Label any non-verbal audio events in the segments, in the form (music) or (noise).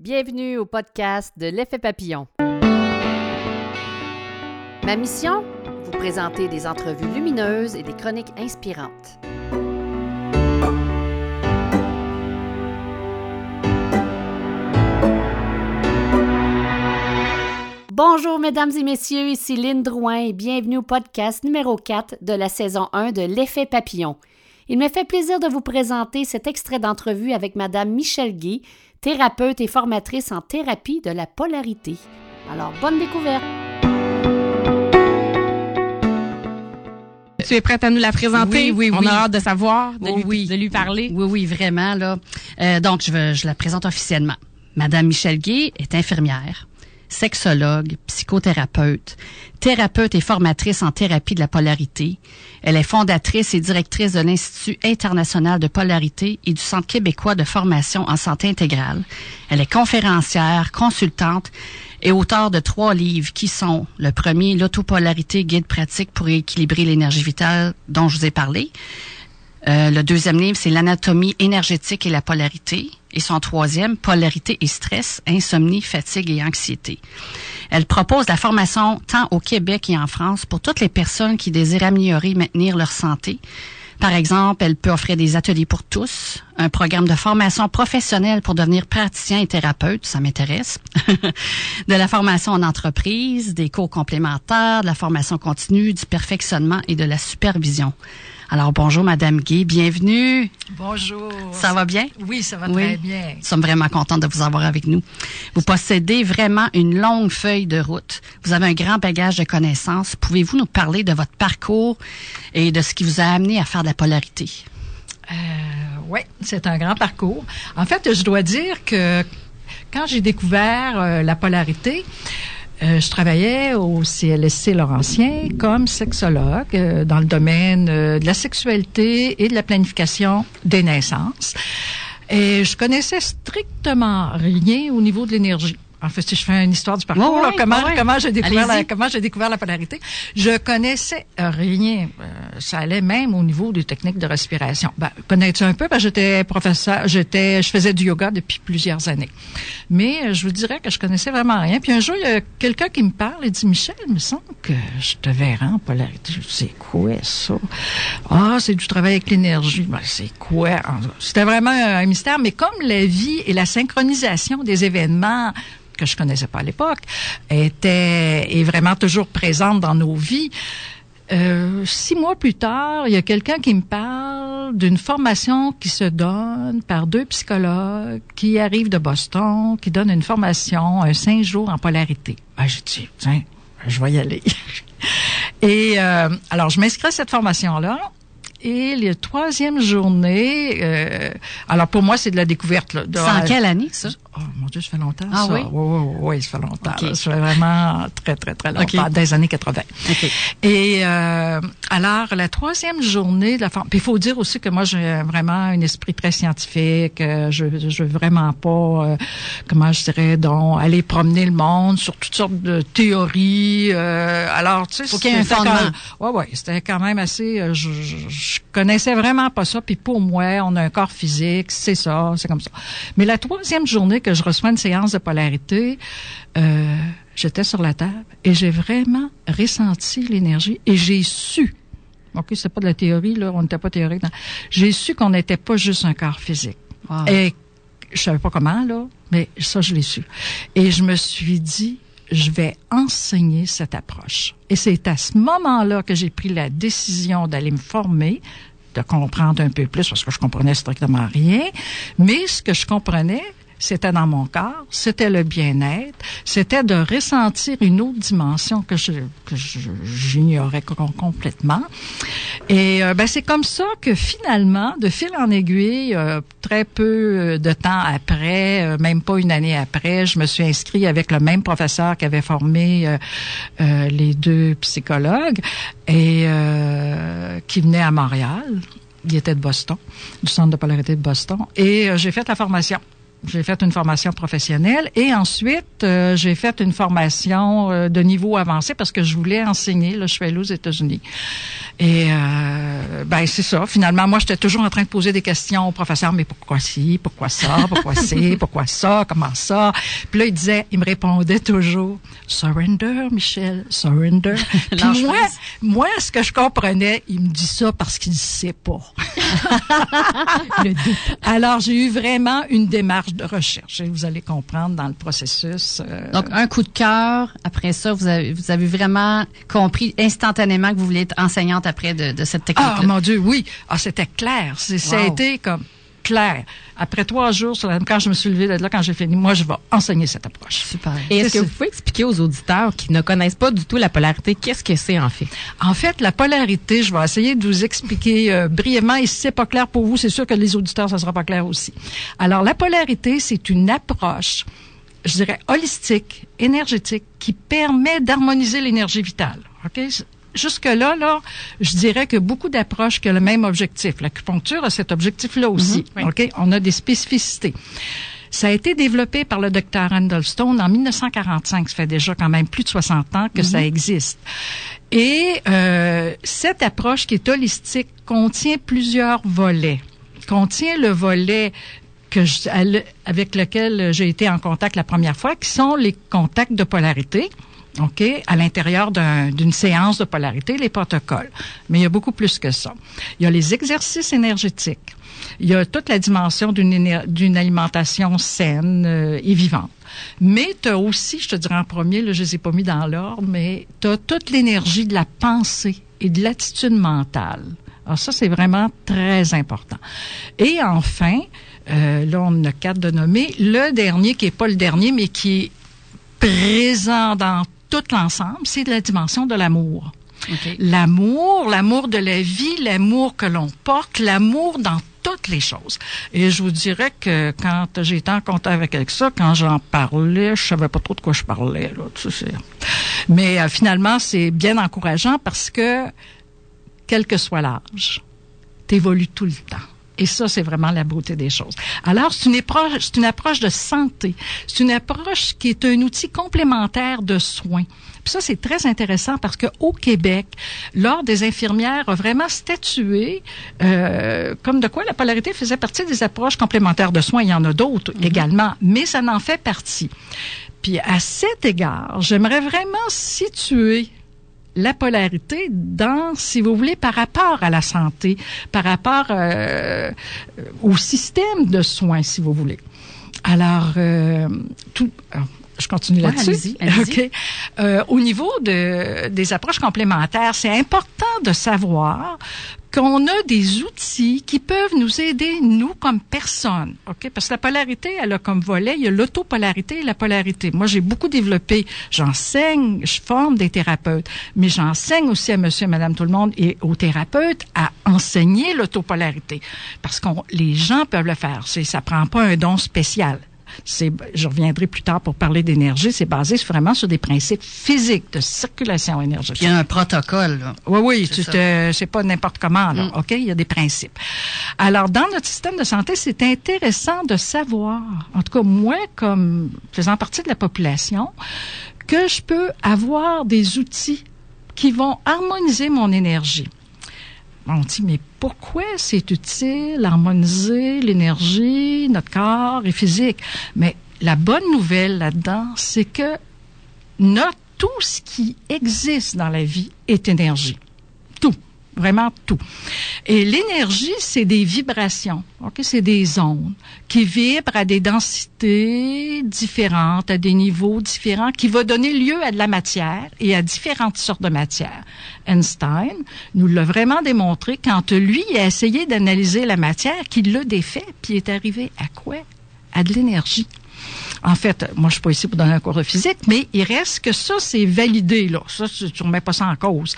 Bienvenue au podcast de l'effet papillon. Ma mission? Vous présenter des entrevues lumineuses et des chroniques inspirantes. Bonjour mesdames et messieurs, ici Lynne Drouin et bienvenue au podcast numéro 4 de la saison 1 de l'effet papillon. Il me fait plaisir de vous présenter cet extrait d'entrevue avec madame Michel Guy, thérapeute et formatrice en thérapie de la polarité. Alors, bonne découverte! Tu es prête à nous la présenter? Oui, oui, On oui. a hâte de savoir, de, Oh, lui, oui. de lui parler. Oui, oui, vraiment, là. Euh, donc, je, veux- je la présente officiellement. Madame Michel Gay est infirmière, sexologue, psychothérapeute, thérapeute et formatrice en thérapie de la polarité. Elle est fondatrice et directrice de l'Institut international de polarité et du Centre québécois de formation en santé intégrale. Elle est conférencière, consultante et auteure de trois livres qui sont le premier, l'autopolarité, guide pratique pour équilibrer l'énergie vitale dont je vous ai parlé. Euh, le deuxième livre, c'est l'anatomie énergétique et la polarité. Et son troisième, polarité et stress, insomnie, fatigue et anxiété. Elle propose la formation tant au Québec et en France pour toutes les personnes qui désirent améliorer et maintenir leur santé. Par exemple, elle peut offrir des ateliers pour tous, un programme de formation professionnelle pour devenir praticien et thérapeute, ça m'intéresse, (laughs) de la formation en entreprise, des cours complémentaires, de la formation continue, du perfectionnement et de la supervision. Alors bonjour Madame Gay, bienvenue. Bonjour. Ça va bien? Oui, ça va Oui. très bien. Nous sommes vraiment contents de vous avoir avec nous. Vous possédez vraiment une longue feuille de route. Vous avez un grand bagage de connaissances. Pouvez-vous nous parler de votre parcours et de ce qui vous a amené à faire de la polarité? Euh, oui, c'est un grand parcours. En fait, je dois dire que quand j'ai découvert euh, la polarité, euh, je travaillais au CLSC Laurentien comme sexologue euh, dans le domaine euh, de la sexualité et de la planification des naissances. Et je connaissais strictement rien au niveau de l'énergie. En fait, si je fais une histoire du parcours, là, comment, comment j'ai découvert la, Allez-y. comment j'ai découvert la polarité? Je connaissais rien. Euh, ça allait même au niveau des techniques de respiration. Ben, connais-tu un peu? Ben, j'étais professeur, j'étais, je faisais du yoga depuis plusieurs années. Mais euh, je vous dirais que je connaissais vraiment rien. Puis un jour, il y a quelqu'un qui me parle et dit, Michel, il me semble que je te verrai en polarité. Je C'est quoi ça? Ah, c'est du travail avec l'énergie. Ben, c'est quoi? C'était vraiment un mystère. Mais comme la vie et la synchronisation des événements que je connaissais pas à l'époque, était est vraiment toujours présente dans nos vies. Euh, six mois plus tard, il y a quelqu'un qui me parle d'une formation qui se donne par deux psychologues qui arrivent de Boston, qui donnent une formation, un cinq jours en polarité. Ben, j'ai dit, tiens, je vais y aller. (laughs) Et euh, alors, je m'inscris à cette formation-là. Et la troisième journée, euh, alors pour moi, c'est de la découverte. Là, de- C'est en quelle année, ça? Oh mon Dieu, ça fait longtemps. Ah ça. oui? Oui, oui, oui, ça fait longtemps. Ok. là. Ça fait vraiment très, très, très longtemps, Ok. des années 80. OK. Et euh, alors, la troisième journée de la forme, puis il faut dire aussi que moi, j'ai vraiment un esprit très scientifique. euh, Je, je veux vraiment pas, euh, comment je dirais, donc, aller promener le monde sur toutes sortes de théories. euh, alors, tu sais, Faut qu'il y ait un c'était quand fondement. Ouais, ouais, c'était quand même assez. je, je, je connaissais vraiment pas ça. Puis pour moi, on a un corps physique, c'est ça, c'est comme ça. Mais la troisième journée que je reçois une séance de polarité, euh, j'étais sur la table et j'ai vraiment ressenti l'énergie et j'ai su. Ok, c'est pas de la théorie là, on n'était pas théorique. J'ai su qu'on n'était pas juste un corps physique. Wow. Et je savais pas comment, là, mais ça, je l'ai su. Et je me suis dit, je vais enseigner cette approche. Et c'est à ce moment-là que j'ai pris la décision d'aller me former, de comprendre un peu plus, parce que je comprenais strictement rien. Mais ce que je comprenais, c'était dans mon corps, c'était le bien-être, c'était de ressentir une autre dimension que je que j'ignorais com- complètement. Et euh, ben c'est comme ça que finalement, de fil en aiguille, euh, très peu euh, de temps après, euh, même pas une année après, je me suis inscrite avec le même professeur qui avait formé les deux psychologues et qui venait à Montréal. Il était de Boston, du centre de polarité de Boston, et j'ai fait la formation. J'ai fait une formation professionnelle et ensuite euh, j'ai fait une formation euh, de niveau avancé parce que je voulais enseigner. Là, je suis allée aux États-Unis. Et euh, ben c'est ça. Finalement, moi, j'étais toujours en train de poser des questions au professeur. Mais pourquoi ci, pourquoi ça, pourquoi ci, (laughs) pourquoi ça, comment ça? Puis là, il disait, il me répondait toujours, surrender, Michel, surrender. (laughs) Puis moi, moi, ce que je comprenais, il me dit ça parce qu'il ne sait pas. (laughs) Le doute. Alors, j'ai eu vraiment une démarche de recherche. Et vous allez comprendre dans le processus. euh, Donc, un coup de cœur. Après ça, vous avez, vous avez vraiment compris instantanément que vous voulez être enseignante après de, de cette ah, technique-là. mon Dieu, oui. Ah, c'était clair. C'est- Ça a été comme clair. Après trois jours, sur la- quand je me suis levée de là, quand j'ai fini, moi, je vais enseigner cette approche. Super. Et est-ce que vous pouvez expliquer aux auditeurs qui ne connaissent pas du tout la polarité, qu'est-ce que c'est en fait? En fait, la polarité, je vais essayer de vous expliquer euh, brièvement. Et si c'est pas clair pour vous, c'est sûr que les auditeurs, ça sera pas clair aussi. Alors, la polarité, c'est une approche, je dirais, holistique, énergétique, qui permet d'harmoniser l'énergie vitale. OK? Jusque-là, là, je dirais que beaucoup d'approches qui ont le même objectif. L'acupuncture a cet objectif-là aussi. OK? On a des spécificités. Ça a été développé par le docteur Stone en 1945. Ça fait déjà quand même plus de 60 ans que ça existe. Et euh, cette approche qui est holistique contient plusieurs volets. Contient le volet que je- avec lequel j'ai été en contact la première fois, qui sont les contacts de polarité. OK, à l'intérieur d'un- d'une séance de polarité, les protocoles. Mais il y a beaucoup plus que ça. Il y a les exercices énergétiques. Il y a toute la dimension d'une alimentation saine euh, et vivante. Mais tu as aussi, je te dirais en premier, là, je les ai pas mis dans l'ordre, mais tu as toute l'énergie de la pensée et de l'attitude mentale. Alors ça, c'est vraiment très important. Et enfin, euh, là, on a quatre de nommer. Le dernier, qui est pas le dernier, mais qui est présent dans tout l'ensemble, c'est la dimension de l'amour. L'amour, l'amour de la vie, l'amour que l'on porte, l'amour dans toutes les choses. Et je vous dirais que quand j'ai été en contact avec ça, quand j'en parlais, je savais pas trop de quoi je parlais. Là, tu sais. Mais euh, finalement, c'est bien encourageant parce que, quel que soit l'âge, t'évolues tout le temps. Et ça, c'est vraiment la beauté des choses. Alors, c'est une approche, c'est une approche de santé. C'est une approche qui est un outil complémentaire de soins. Puis ça, c'est très intéressant parce que au Québec, l'Ordre des infirmières a vraiment statué euh, comme de quoi la polarité faisait partie des approches complémentaires de soins. Il y en a d'autres également, mais ça n'en fait partie. Puis à cet égard, j'aimerais vraiment situer la polarité dans, si vous voulez, par rapport à la santé, par rapport euh, au système de soins, si vous voulez. Alors, euh, tout. ah, je continue Ouais, là-dessus. allez-y, allez-y. (laughs) OK. Euh, au niveau de, des approches complémentaires, c'est important de savoir qu'on a des outils qui peuvent nous aider, nous, comme personnes. OK? Parce que la polarité, elle a comme volet, il y a l'autopolarité et la polarité. Moi, j'ai beaucoup développé, j'enseigne, je forme des thérapeutes, mais j'enseigne aussi à monsieur et madame tout le monde et aux thérapeutes à enseigner l'autopolarité. Parce que les gens peuvent le faire. Ça prend pas un don spécial. C'est, je reviendrai plus tard pour parler d'énergie. C'est basé vraiment sur des principes physiques de circulation énergétique. Il y a un protocole. Là. Oui, oui, C'est te, c'est pas n'importe comment, là. Mm. OK? Il y a des principes. Alors, dans notre système de santé, c'est intéressant de savoir, en tout cas, moi, comme faisant partie de la population, que je peux avoir des outils qui vont harmoniser mon énergie. On dit, mais pourquoi c'est utile harmoniser l'énergie, notre corps et physique? Mais la bonne nouvelle là-dedans, c'est que notre, tout ce qui existe dans la vie est énergie. Vraiment tout. Et l'énergie, c'est des vibrations. OK? C'est des ondes qui vibrent à des densités différentes, à des niveaux différents, qui va donner lieu à de la matière et à différentes sortes de matière. Einstein nous l'a vraiment démontré quand lui a essayé d'analyser la matière, qu'il l'a défait, puis est arrivé à quoi? À de l'énergie. En fait, moi, je suis pas ici pour donner un cours de physique, mais il reste que ça, c'est validé, là. Ça, tu, tu remets pas ça en cause.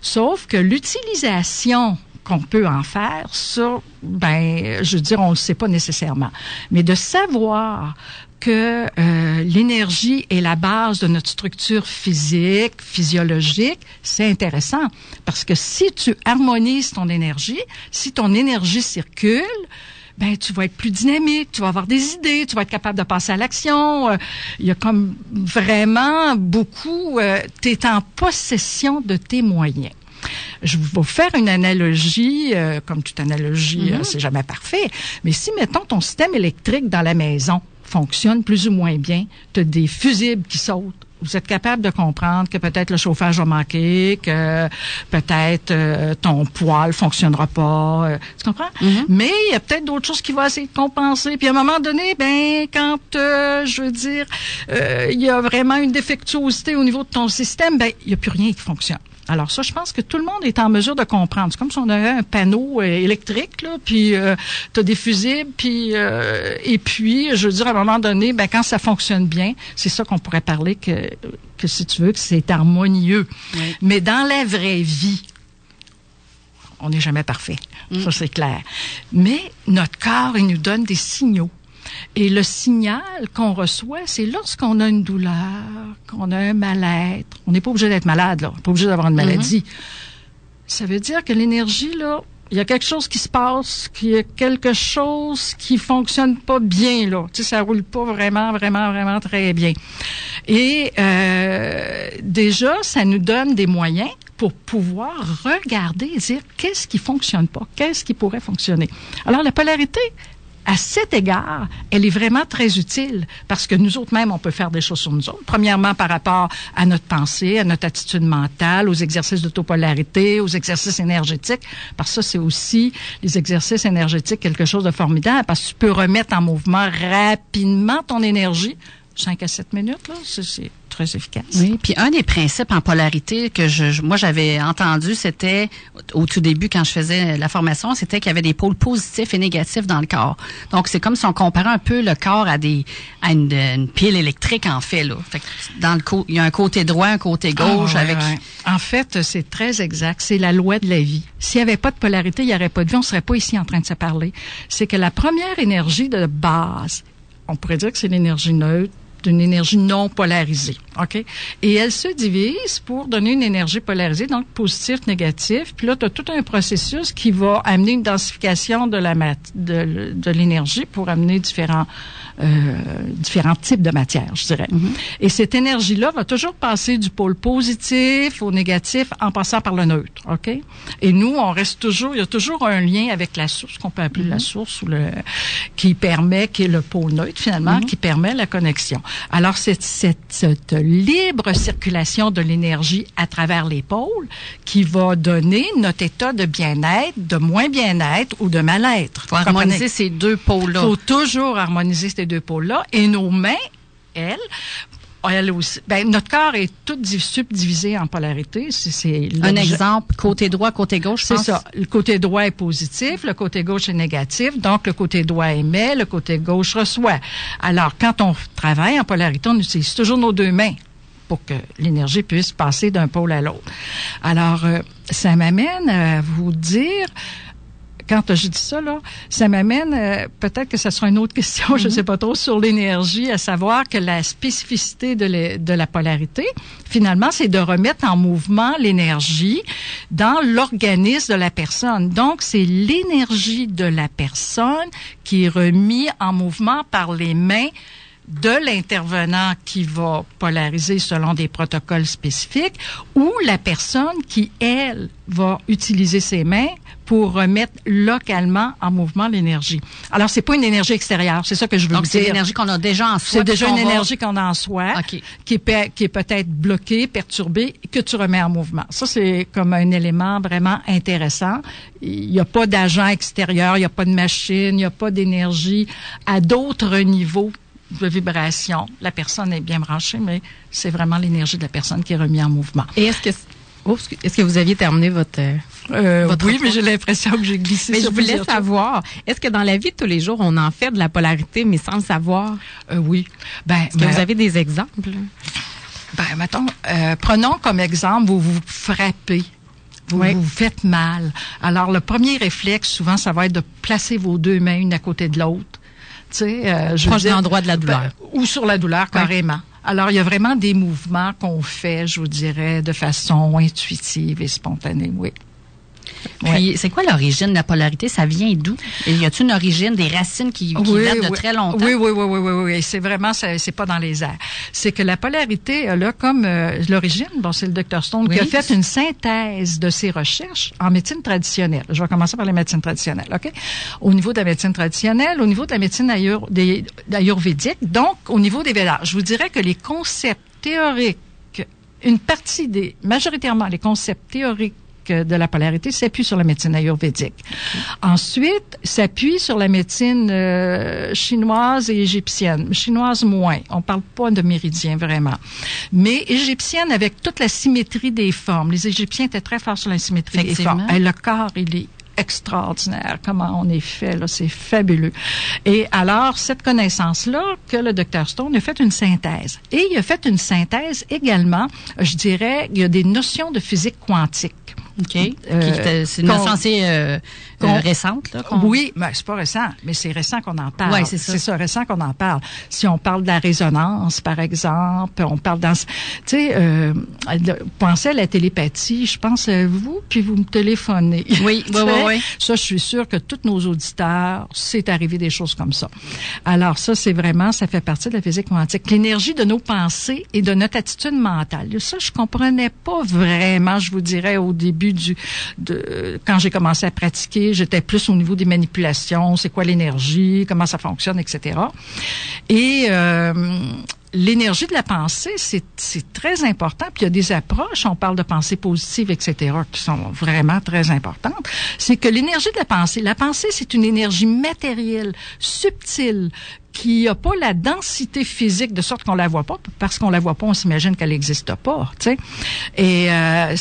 Sauf que l'utilisation qu'on peut en faire, ça, ben, je veux dire, on le sait pas nécessairement. Mais de savoir que euh, l'énergie est la base de notre structure physique, physiologique, c'est intéressant parce que si tu harmonises ton énergie, si ton énergie circule, ben tu vas être plus dynamique, tu vas avoir des idées, tu vas être capable de passer à l'action. Euh, il y a comme vraiment beaucoup, euh, tu es en possession de tes moyens. Je vais vous faire une analogie, euh, comme toute analogie, euh, c'est jamais parfait, mais si, mettons, ton système électrique dans la maison fonctionne plus ou moins bien, tu as des fusibles qui sautent, vous êtes capable de comprendre que peut-être le chauffage va manquer, que peut-être euh, ton poêle fonctionnera pas. euh, tu comprends? Mais il y a peut-être d'autres choses qui vont essayer de compenser. Puis à un moment donné, ben quand euh, je veux dire, il y a vraiment une défectuosité au niveau de ton système, ben il y a plus rien qui fonctionne. Alors ça, je pense que tout le monde est en mesure de comprendre. C'est comme si on avait un panneau euh, électrique, là, puis euh, tu as des fusibles, puis euh, et puis, je veux dire, à un moment donné, ben quand ça fonctionne bien, c'est ça qu'on pourrait parler que, que si tu veux, que c'est harmonieux. Mais dans la vraie vie, on n'est jamais parfait. Ça, c'est clair. Mais notre corps, il nous donne des signaux. Et le signal qu'on reçoit, c'est lorsqu'on a une douleur, qu'on a un mal-être. On n'est pas obligé d'être malade, là. On n'est pas obligé d'avoir une maladie. Ça veut dire que l'énergie, là, il y a quelque chose qui se passe, qu'il y a quelque chose qui fonctionne pas bien, là. Tu sais, ça roule pas vraiment, vraiment, vraiment très bien. Et euh, déjà, ça nous donne des moyens pour pouvoir regarder et dire qu'est-ce qui fonctionne pas, qu'est-ce qui pourrait fonctionner. Alors, la polarité, à cet égard, elle est vraiment très utile parce que nous autres même, on peut faire des choses sur nous autres. Premièrement, par rapport à notre pensée, à notre attitude mentale, aux exercices d'autopolarité, aux exercices énergétiques. Parce que ça, c'est aussi les exercices énergétiques, quelque chose de formidable parce que tu peux remettre en mouvement rapidement ton énergie. 5 à 7 minutes, là, c'est très efficace. Oui, puis un des principes en polarité que je, moi j'avais entendu, c'était au tout début quand je faisais la formation, c'était qu'il y avait des pôles positifs et négatifs dans le corps. Donc c'est comme si on comparait un peu le corps à des à une, une pile électrique en fait là. Fait que dans le il y a un côté droit, un côté gauche Ah, ouais, avec ouais. En fait, c'est très exact. C'est la loi de la vie. S'il n'y avait pas de polarité, il n'y aurait pas de vie. On ne serait pas ici en train de se parler. C'est que la première énergie de base, on pourrait dire que c'est l'énergie neutre, d'une énergie non polarisée. OK? Et elle se divise pour donner une énergie polarisée, donc positif, négatif. Puis là, tu tout un processus qui va amener une densification de la de, de l'énergie pour amener différents euh, différents types de matières, je dirais. Et cette énergie-là va toujours passer du pôle positif au négatif en passant par le neutre, OK? Et nous, on reste toujours, il y a toujours un lien avec la source qu'on peut appeler la source ou le qui permet, qui est le pôle neutre finalement, qui permet la connexion. Alors, cette, cette, cette libre circulation de l'énergie à travers les pôles qui va donner notre état de bien-être, de moins bien-être ou de mal-être. faut Vous comprenez? harmoniser ces deux pôles là. faut toujours harmoniser ces deux pôles-là. Et nos mains, elles, elles aussi, ben, notre corps est tout div- subdivisé en polarité. C'est, Un exemple, côté droit, côté gauche, C'est ça. Le côté droit est positif, le côté gauche est négatif. Donc, le côté droit émet, le côté gauche reçoit. Alors, quand on travaille en polarité, on utilise toujours nos deux mains pour que l'énergie puisse passer d'un pôle à l'autre. Alors, euh, ça m'amène à vous dire quand j'ai dit ça, là, ça m'amène, euh, peut-être que ça sera une autre question, je ne sais pas trop, sur l'énergie, à savoir que la spécificité de, de la polarité, finalement, c'est de remettre en mouvement l'énergie dans l'organisme de la personne. Donc, c'est l'énergie de la personne qui est remise en mouvement par les mains de l'intervenant qui va polariser selon des protocoles spécifiques ou la personne qui, elle, va utiliser ses mains pour remettre localement en mouvement l'énergie. Alors, c'est pas une énergie extérieure, c'est ça que je veux Donc vous c'est dire. l'énergie qu'on a déjà en soi. C'est déjà une va- énergie qu'on a en soi, OK. qui est, pe- qui est peut-être bloquée, perturbée, que tu remets en mouvement. Ça, c'est comme un élément vraiment intéressant. Il n'y a pas d'agent extérieur, il n'y a pas de machine, il n'y a pas d'énergie à d'autres niveaux de vibration. La personne est bien branchée, mais c'est vraiment l'énergie de la personne qui est remise en mouvement. Et est-ce que oh, est-ce que vous aviez terminé votre euh, Euh, Votre oui, mais j'ai l'impression que j'ai glissé Mais je voulais savoir, est-ce que dans la vie de tous les jours, on en fait de la polarité, mais sans le savoir? Euh, oui. Ben, ben, vous avez des exemples? Ben, mettons, euh, prenons comme exemple, vous vous frappez. Vous Oui. vous faites mal. Alors, le premier réflexe, souvent, ça va être de placer vos deux mains une à côté de l'autre. Tu sais, je Proche de l'endroit de la douleur. Ben, ou sur la douleur, Oui. Alors, il y a vraiment des mouvements qu'on fait, je vous dirais, de façon intuitive et spontanée, oui. Puis, c'est quoi l'origine de la polarité? Ça vient d'où? Y a-t-il une origine, des racines qui, qui Oui, datent de oui. très longtemps? Oui, oui, oui, oui, oui, oui. C'est vraiment, c'est pas dans les airs. C'est que la polarité, là, comme euh, l'origine, bon, c'est le docteur Stone qui a fait une synthèse de ses recherches en médecine traditionnelle. Je vais commencer par les médecines traditionnelles, OK? Au niveau de la médecine traditionnelle, au niveau de la médecine ayur- des- ayurvédique, donc au niveau des Védas, je vous dirais que les concepts théoriques, une partie des, majoritairement les concepts théoriques de la polarité s'appuie sur la médecine ayurvédique. Ensuite, s'appuie sur la médecine euh, chinoise et égyptienne. Chinoise moins. On parle pas de méridien vraiment. Mais égyptienne avec toute la symétrie des formes. Les Égyptiens étaient très forts sur la symétrie des formes. Et le corps, il est extraordinaire. Comment on est fait, là, c'est fabuleux. Et alors, cette connaissance-là, que le docteur Stone a fait une synthèse. Et il a fait une synthèse également, je dirais, il y a des notions de physique quantique. OK. Euh, c'est assez euh, euh, récente. Là, qu'on- Oui, mais c'est pas récent, mais c'est récent qu'on en parle. Ouais, c'est ça. C'est ça, récent qu'on en parle. Si on parle de la résonance, par exemple, on parle dans, tu sais, euh, pensez à la télépathie. Je pense à vous, puis vous me téléphonez. Oui, oui, (laughs) oui, oui. Ça, je suis sûre que tous nos auditeurs, c'est arrivé des choses comme ça. Alors ça, c'est vraiment, ça fait partie de la physique quantique. L'énergie de nos pensées et de notre attitude mentale. Ça, je comprenais pas vraiment, je vous dirais, au début du, de, quand j'ai commencé à pratiquer, j'étais plus au niveau des manipulations, c'est quoi l'énergie, comment ça fonctionne, etc. Et euh, l'énergie de la pensée, c'est très important. Puis il y a des approches, on parle de pensée positive, etc., qui sont vraiment très importantes. C'est que l'énergie de la pensée, la pensée, c'est une énergie matérielle, subtile, qui n'a pas la densité physique de sorte qu'on la voit pas. Parce qu'on la voit pas, on s'imagine qu'elle n'existe pas. Tu sais. Et euh,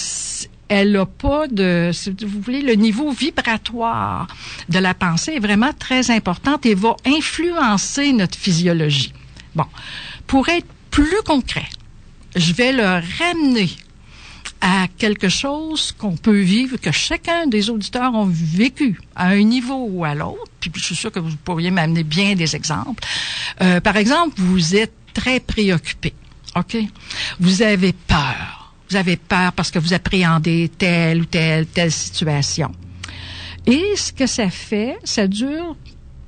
elle n'a pas de, si vous voulez, le niveau vibratoire de la pensée est vraiment très important et va influencer notre physiologie. Bon, pour être plus concret, je vais le ramener à quelque chose qu'on peut vivre, que chacun des auditeurs ont vécu à un niveau ou à l'autre. Puis je suis sûre que vous pourriez m'amener bien des exemples. Euh, par exemple, vous êtes très préoccupé, ok? Vous avez peur. Vous avez peur parce que vous appréhendez telle ou telle telle situation. Et ce que ça fait, ça dure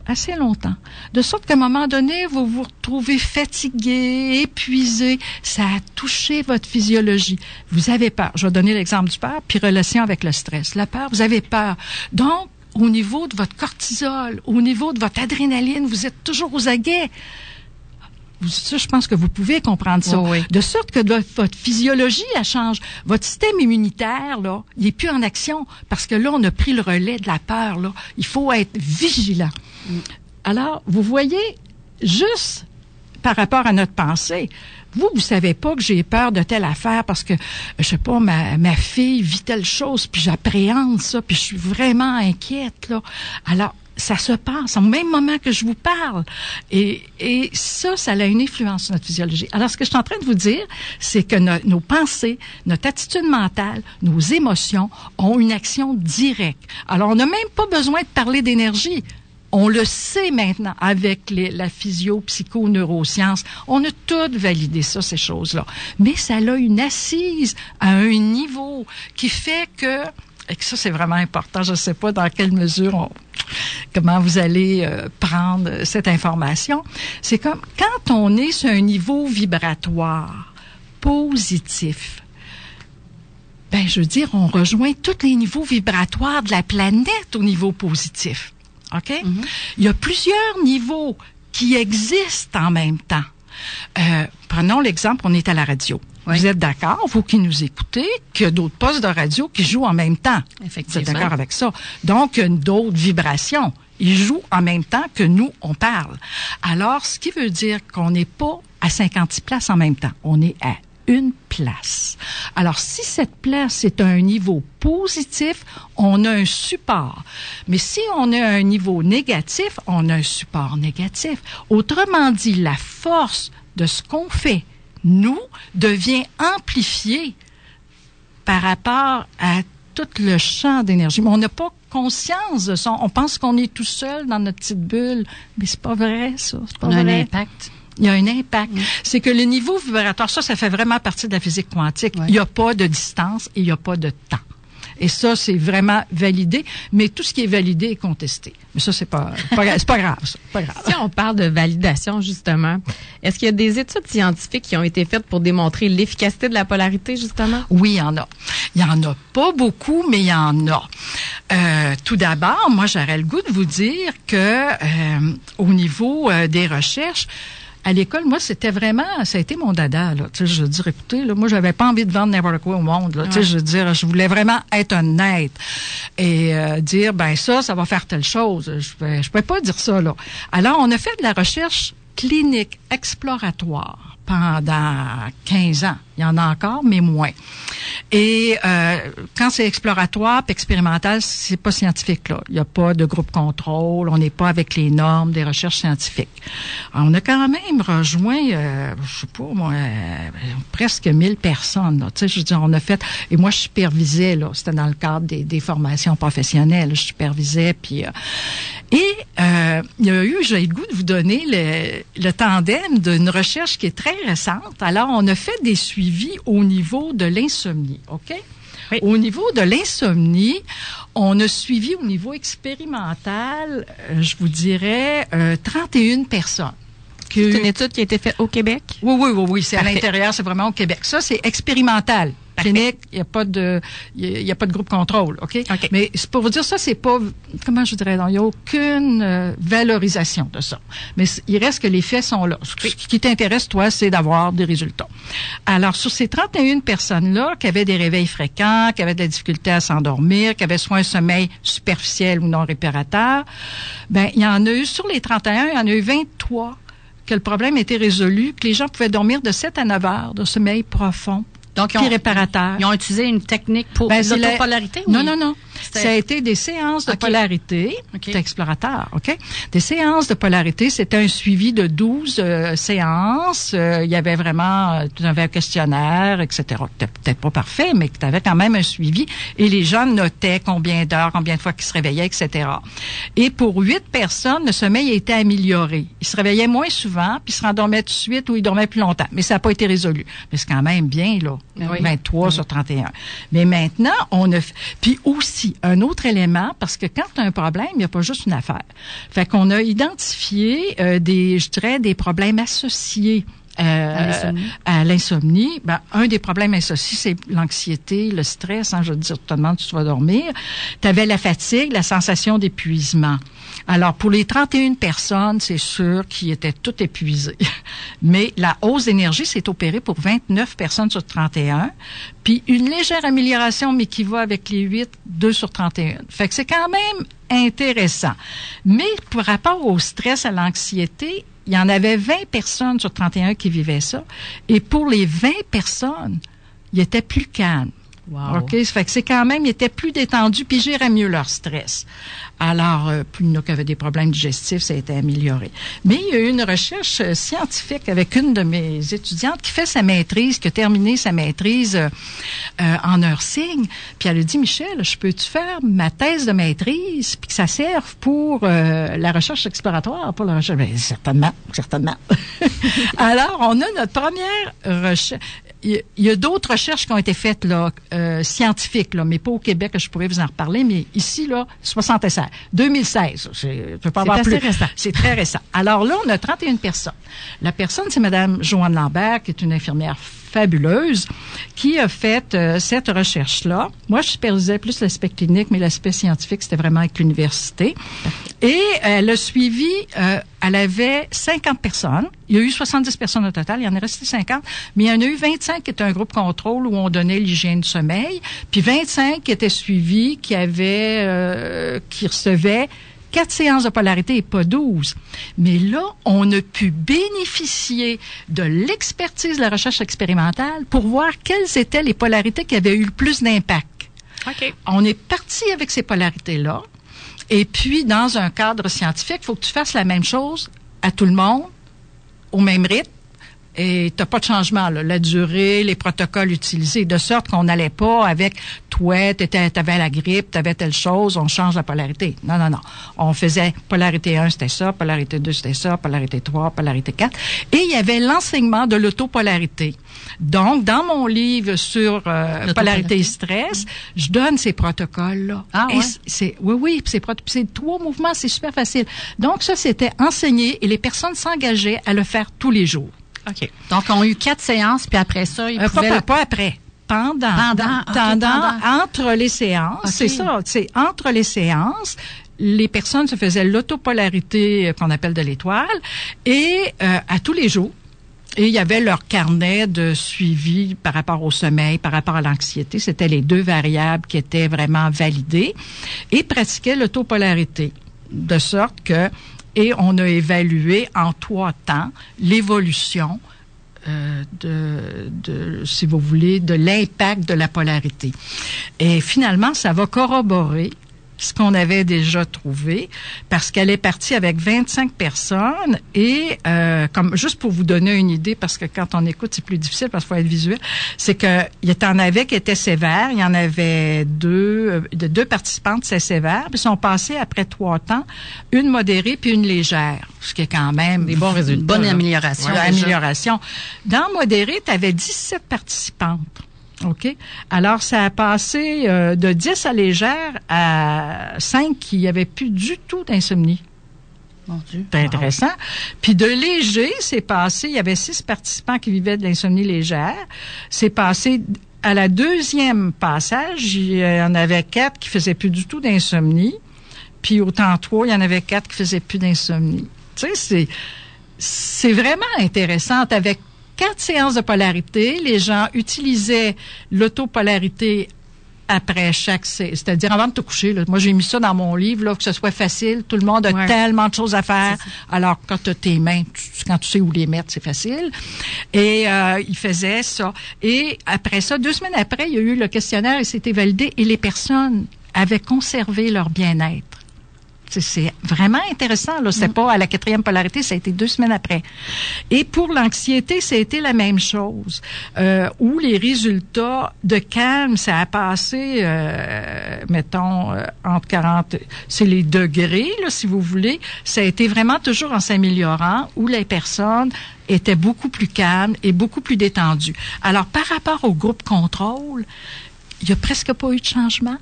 assez longtemps. De sorte qu'à un moment donné, vous vous retrouvez fatigué, épuisé. Ça a touché votre physiologie. Vous avez peur. Je vais donner l'exemple du peur, puis relation avec le stress. La peur, vous avez peur. Donc, au niveau de votre cortisol, au niveau de votre adrénaline, vous êtes toujours aux aguets. Ça, je pense que vous pouvez comprendre ça. Oui, oui. De sorte que de- votre physiologie, elle change. Votre système immunitaire, là, il est plus en action parce que là, on a pris le relais de la peur, là. Il faut être vigilant. Alors, vous voyez, juste par rapport à notre pensée, vous, vous savez pas que j'ai peur de telle affaire parce que, je sais pas, ma, ma fille vit telle chose, puis j'appréhende ça, puis je suis vraiment inquiète, là. Alors, ça se passe au même moment que je vous parle. Et, ça, ça a une influence sur notre physiologie. Alors, ce que je suis en train de vous dire, c'est que no- nos pensées, notre attitude mentale, nos émotions ont une action directe. Alors, on n'a même pas besoin de parler d'énergie. On le sait maintenant avec la physio, psycho, neurosciences. On a tout validé ça, ces choses-là. Mais ça a une assise à un niveau qui fait que, et que ça, c'est vraiment important. Je ne sais pas dans quelle mesure on, comment vous allez euh, prendre cette information. C'est comme quand on est sur un niveau vibratoire positif, ben, je veux dire, on rejoint tous les niveaux vibratoires de la planète au niveau positif. OK? Il y a plusieurs niveaux qui existent en même temps. Euh, prenons l'exemple, on est à la radio. Oui. Vous êtes d'accord, vous qui nous écoutez, qu'il y a d'autres postes de radio qui jouent en même temps? Vous êtes Effectivement. d'accord avec ça? Donc, a d'autres vibrations. Ils jouent en même temps que nous, on parle. Alors, ce qui veut dire qu'on n'est pas à 56 places en même temps. On est à une place. Alors, si cette place est à un niveau positif, on a un support. Mais si on est à un niveau négatif, on a un support négatif. Autrement dit, la force de ce qu'on fait, nous, devient amplifiée par rapport à tout le champ d'énergie. Mais on n'a pas conscience de ça. On pense qu'on est tout seul dans notre petite bulle, mais c'est pas vrai, ça. C'est pas On a un impact. Il y a un impact. C'est que le niveau vibratoire, ça, ça fait vraiment partie de la physique quantique. Ouais. Il n'y a pas de distance et il n'y a pas de temps. Et ça, c'est vraiment validé. Mais tout ce qui est validé est contesté. Mais ça, c'est pas, pas, c'est pas grave. ça. Pas grave. Si on parle de validation, justement, est-ce qu'il y a des études scientifiques qui ont été faites pour démontrer l'efficacité de la polarité, justement? Oui, il y en a. Il y en a pas beaucoup, mais il y en a. Euh, tout d'abord, moi, j'aurais le goût de vous dire que euh, au niveau euh, des recherches, à l'école, moi, c'était vraiment, ça a été mon dada, là. Je veux dire, écoutez, là, moi, j'avais pas envie de vendre n'importe quoi au monde, là. Tu sais, je veux dire, je voulais vraiment être honnête et euh, dire, ben ça, ça va faire telle chose. Je pouvais, je pouvais pas dire ça, là. Alors, on a fait de la recherche clinique exploratoire pendant 15 ans. Il y en a encore, mais moins. Et euh, quand c'est exploratoire, expérimental, c'est pas scientifique là. Il n'y a pas de groupe contrôle. On n'est pas avec les normes des recherches scientifiques. Alors, on a quand même rejoint, euh, je sais pas moi, euh, presque 1000 personnes. Tu sais, je veux dire, on a fait. Et moi, je supervisais là. C'était dans le cadre des, des formations professionnelles. Je supervisais, puis. euh, et euh, il y a eu, j'ai le goût de vous donner le, le tandem d'une recherche qui est très récente. Alors, on a fait des suivis au niveau de l'insomnie, OK? Oui. Au niveau de l'insomnie, on a suivi au niveau expérimental, euh, je vous dirais, euh, 31 personnes. Que- C'est une étude qui a été faite au Québec? oui, oui, oui, oui, c'est à l'intérieur, c'est vraiment au Québec. Ça, c'est expérimental. Parfait. Clinique, il n'y a pas de, il y a- pas de groupe contrôle, OK? OK. Mais pour vous dire ça, c'est pas, comment je dirais, il n'y a aucune euh, valorisation de ça. Mais il reste que les faits sont là. Ce qui- qui t'intéresse, toi, c'est d'avoir des résultats. Alors, sur ces 31 personnes-là, qui avaient des réveils fréquents, qui avaient de la difficulté à s'endormir, qui avaient soit un sommeil superficiel ou non réparateur, ben, il y en a eu, sur les 31, il y en a eu 23 que le problème était résolu, que les gens pouvaient dormir de 7 à 9 heures de sommeil profond, Donc, ils ont, réparateur. ils ont utilisé une technique pour Ben, la- l'autopolarité? ou- Non, non, non. C'était- Ça a été des séances de polarité. OK. C'était explorateur, OK? Des séances de polarité. C'était un suivi de 12 euh, séances. Euh, il y avait vraiment, euh, tu avais un questionnaire, etc. Peut-être pas parfait, mais tu avais quand même un suivi. Et les gens notaient combien d'heures, combien de fois qu'ils se réveillaient, etc. Et pour huit personnes, le sommeil a été amélioré. Ils se réveillaient moins souvent, puis ils se rendormaient tout de suite ou ils dormaient plus longtemps. Mais ça n'a pas été résolu. Mais c'est quand même bien, là. Oui. 23 sur 31. Mais maintenant, on a... Puis aussi, un autre élément, parce que quand tu as un problème, il n'y a pas juste une affaire. Fait qu'on a identifié euh, des, je dirais, des problèmes associés euh, À l'insomnie. Ben, un des problèmes associés, c'est l'anxiété, le stress. Hein, je veux dire, tu te demandes tu vas dormir. Tu avais la fatigue, la sensation d'épuisement. Alors, pour les 31 personnes, c'est sûr qu'ils étaient toutes épuisées. (laughs) Mais la hausse d'énergie s'est opérée pour 29 personnes sur 31. Puis une légère amélioration, mais qui va avec les 8, 2 sur 31. Fait que c'est quand même intéressant. Mais par rapport au stress, à l'anxiété, il y en avait 20 personnes sur 31 qui vivaient ça. Et pour les 20 personnes, il était plus calme. Wow. OK? Ça fait que c'est quand même, ils étaient plus détendus puis géraient mieux leur stress. Alors, euh, plus il y en a qui avaient des problèmes digestifs, ça a été amélioré. Mais il y a eu une recherche euh, scientifique avec une de mes étudiantes qui fait sa maîtrise, qui a terminé sa maîtrise euh, euh, en nursing. Puis elle a dit, Michel, je peux-tu faire ma thèse de maîtrise puis que ça serve pour euh, la recherche exploratoire, pour la recherche? Ben, certainement, certainement. (laughs) Alors, on a notre première recherche. Il y a- d'autres recherches qui ont été faites là, euh, scientifiques, là, mais pas au Québec, je pourrais vous en reparler, mais ici, là, 76, 2016. Je ne peux pas avoir plus. C'est très récent. Alors là, on a 31 personnes. La personne, c'est Madame Joanne Lambert, qui est une infirmière fabuleuse, qui a fait euh, cette recherche-là. Moi, je supervisais plus l'aspect clinique, mais l'aspect scientifique, c'était vraiment avec l'université. Et elle a suivi, euh, elle avait 50 personnes. Il y a eu 70 personnes au total, il y en est resté 50, mais il y en a eu 25 qui étaient un groupe contrôle où on donnait l'hygiène du sommeil, puis 25 qui étaient suivis, qui avaient, euh, qui recevaient quatre séances de polarité et pas 12. Mais là, on a pu bénéficier de l'expertise de la recherche expérimentale pour voir quelles étaient les polarités qui avaient eu le plus d'impact. OK. On est parti avec ces polarités-là. Et puis, dans un cadre scientifique, il faut que tu fasses la même chose à tout le monde, au même rythme, et t'as pas de changement, là. La durée, les protocoles utilisés, de sorte qu'on n'allait pas avec toi, t'avais la grippe, t'avais telle chose, on change la polarité. Non, non, non. On faisait polarité 1, c'était ça, polarité 2, c'était ça, polarité 3, polarité 4. Et il y avait l'enseignement de l'autopolarité. Donc, dans mon livre sur euh, polarité et stress, je donne ces protocoles-là. Ah, ouais? c'est, oui, oui, c'est, c'est trois mouvements, c'est super facile. Donc, ça, c'était enseigné et les personnes s'engageaient à le faire tous les jours. OK. Donc, on a eu quatre séances, puis après ça, ils Euh, pouvaient... pas, pas après. Pendant, Pendant, pendant, pendant. entre les séances, c'est ça, c'est entre les séances, les personnes se faisaient l'autopolarité euh, qu'on appelle de l'étoile et euh, à tous les jours. Et il y avait leur carnet de suivi par rapport au sommeil, par rapport à l'anxiété. C'était les deux variables qui étaient vraiment validées. Et pratiquaient l'autopolarité. De sorte que, et on a évalué en trois temps l'évolution euh, de, de, si vous voulez, de l'impact de la polarité. Et finalement, ça va corroborer ce qu'on avait déjà trouvé, parce qu'elle est partie avec 25 personnes et euh, comme juste pour vous donner une idée, parce que quand on écoute c'est plus difficile parce qu'il faut être visuel, c'est que il y en avait qui étaient sévères, il y en avait deux, euh, de deux participantes c'est sévère, puis ils sont passés après trois temps, une modérée puis une légère, ce qui est quand même Des bons résultats. Une bonne amélioration. Ouais, amélioration. Dans modéré, tu avais 17 participantes. OK? Alors, ça a passé euh, de 10 à légère à 5 qui n'avaient plus du tout d'insomnie. Mon Dieu. C'est intéressant. Puis de léger, c'est passé, il y avait 6 participants qui vivaient de l'insomnie légère. C'est passé à la deuxième passage, il y en avait 4 qui faisaient plus du tout d'insomnie. Puis au temps 3, il y en avait 4 qui faisaient plus d'insomnie. Tu sais, c'est c'est vraiment intéressant. Avec quatre séances de polarité, les gens utilisaient l'autopolarité après chaque, sé- c'est-à-dire avant de te coucher. Là. Moi, j'ai mis ça dans mon livre, là, que ce soit facile. Tout le monde a Ouais. tellement de choses à faire. Alors, quand tu as tes mains, tu- quand tu sais où les mettre, c'est facile. Et euh, il faisait ça. Et après ça, deux semaines après, il y a eu le questionnaire et c'était validé et les personnes avaient conservé leur bien-être. C'est- vraiment intéressant. Là, c'est pas à la quatrième polarité, ça a été deux semaines après. Et pour l'anxiété, ça a été la même chose. Euh, où les résultats de calme, ça a passé, euh, mettons, euh, entre 40, c'est les degrés, là, si vous voulez. Ça a été vraiment toujours en s'améliorant, où les personnes étaient beaucoup plus calmes et beaucoup plus détendues. Alors, par rapport au groupe contrôle, il y a presque pas eu de changement,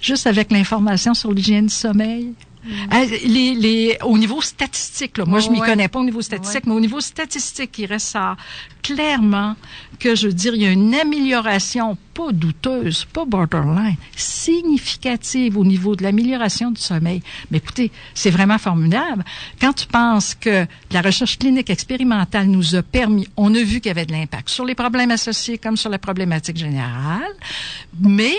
juste avec l'information sur l'hygiène du sommeil. Les, les, au niveau statistique, là, moi je m'y Ouais. connais pas au niveau statistique, mais au niveau statistique, il ressort clairement que je veux dire, il y a une amélioration pas douteuse, pas borderline, significative au niveau de l'amélioration du sommeil. Mais écoutez, c'est vraiment formidable. Quand tu penses que la recherche clinique expérimentale nous a permis, on a vu qu'il y avait de l'impact sur les problèmes associés comme sur la problématique générale, mais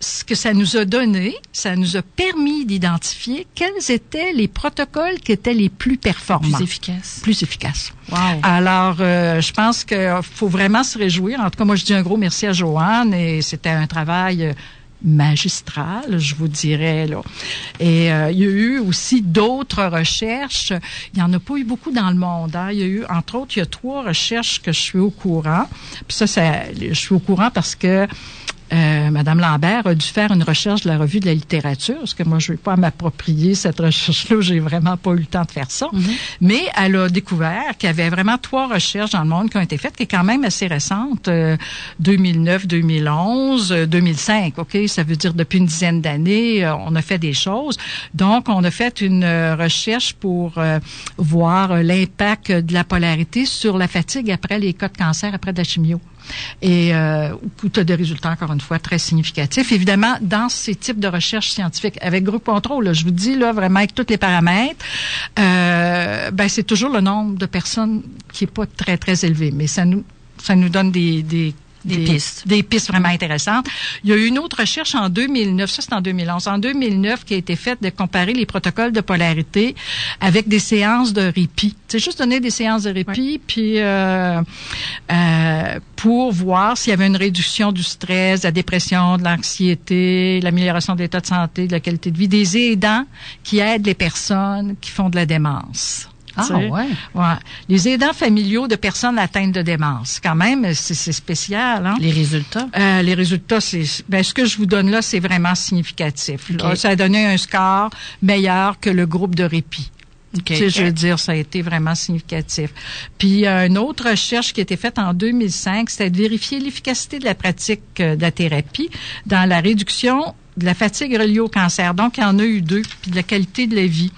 ce que ça nous a donné, ça nous a permis d'identifier quels étaient les protocoles qui étaient les plus performants, Plus efficace. plus efficaces. Wow. Alors, euh, je pense qu'il faut vraiment se réjouir. En tout cas, moi, je dis un gros merci à Joanne et c'était un travail euh, magistral, je vous dirais là. Et euh, il y a eu aussi d'autres recherches. Il y en a pas eu beaucoup dans le monde. hein. Il y a eu, entre autres, il y a trois recherches que je suis au courant. Puis ça, ça je suis au courant parce que euh, Madame Lambert a dû faire une recherche de la revue de la littérature, parce que moi, je ne vais pas m'approprier cette recherche-là, j'ai vraiment pas eu le temps de faire ça. Mais elle a découvert qu'il y avait vraiment trois recherches dans le monde qui ont été faites, qui est quand même assez récente, euh, 2009, 2011, euh, 2005, OK? Ça veut dire depuis une dizaine d'années, euh, on a fait des choses. Donc, on a fait une euh, recherche pour voir l'impact de la polarité sur la fatigue après les cas de cancer, après de la chimio et euh, où tu as des résultats, encore une fois, très significatifs. Évidemment, dans ces types de recherches scientifiques, avec groupe contrôle, je vous dis, là, vraiment, avec tous les paramètres, euh, ben, c'est toujours le nombre de personnes qui est pas très, très élevé, mais ça nous, ça nous donne des, des Des pistes. Des pistes vraiment intéressantes. Il y a eu une autre recherche en 2009, ça c'est en 2011, en 2009 qui a été faite de comparer les protocoles de polarité avec des séances de répit. C'est juste donner des séances de répit, puis euh, euh, pour voir s'il y avait une réduction du stress, de la dépression, de l'anxiété, l'amélioration de l'état de santé, de la qualité de vie, des aidants qui aident les personnes qui font de la démence. Ah, ouais. Ouais. Les aidants familiaux de personnes atteintes de démence. Quand même, c'est spécial. Hein? Les résultats? Euh, les résultats, c'est ben, ce que je vous donne là, c'est vraiment significatif. là. Ça a donné un score meilleur que le groupe de répit. Je veux dire, ça a été vraiment significatif. Puis, une autre recherche qui a été faite en 2005, c'était de vérifier l'efficacité de la pratique euh, de la thérapie dans la réduction de la fatigue reliée au cancer. Donc, il y en a eu deux, puis de la qualité de la vie.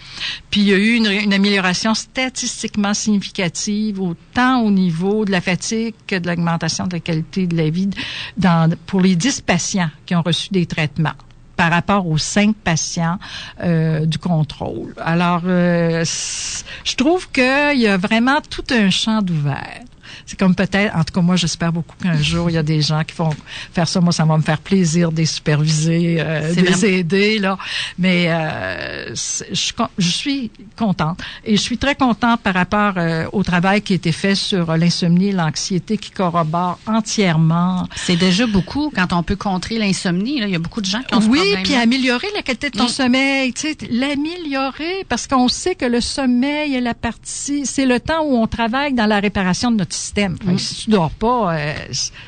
Puis, il y a eu une, une amélioration statistiquement significative, autant au niveau de la fatigue que de l'augmentation de la qualité de la vie dans, pour les 10 patients qui ont reçu des traitements par rapport aux cinq patients euh, du contrôle. Alors, euh, je trouve qu'il y a vraiment tout un champ d'ouvert. C'est comme peut-être, en tout cas moi j'espère beaucoup qu'un jour il y a des gens qui vont faire ça. Moi ça va me faire plaisir de les superviser, euh, de les aider là. Mais euh, je, suis con- je suis contente et je suis très contente par rapport euh, au travail qui a été fait sur l'insomnie et l'anxiété qui corrobore entièrement C'est déjà beaucoup quand on peut contrer l'insomnie. là. Il y a beaucoup de gens qui ont oui, puis améliorer la qualité de ton Mm. sommeil, tu sais, l'améliorer parce qu'on sait que le sommeil est la partie, c'est le temps où on travaille dans la réparation de notre système. Si tu dors pas, euh,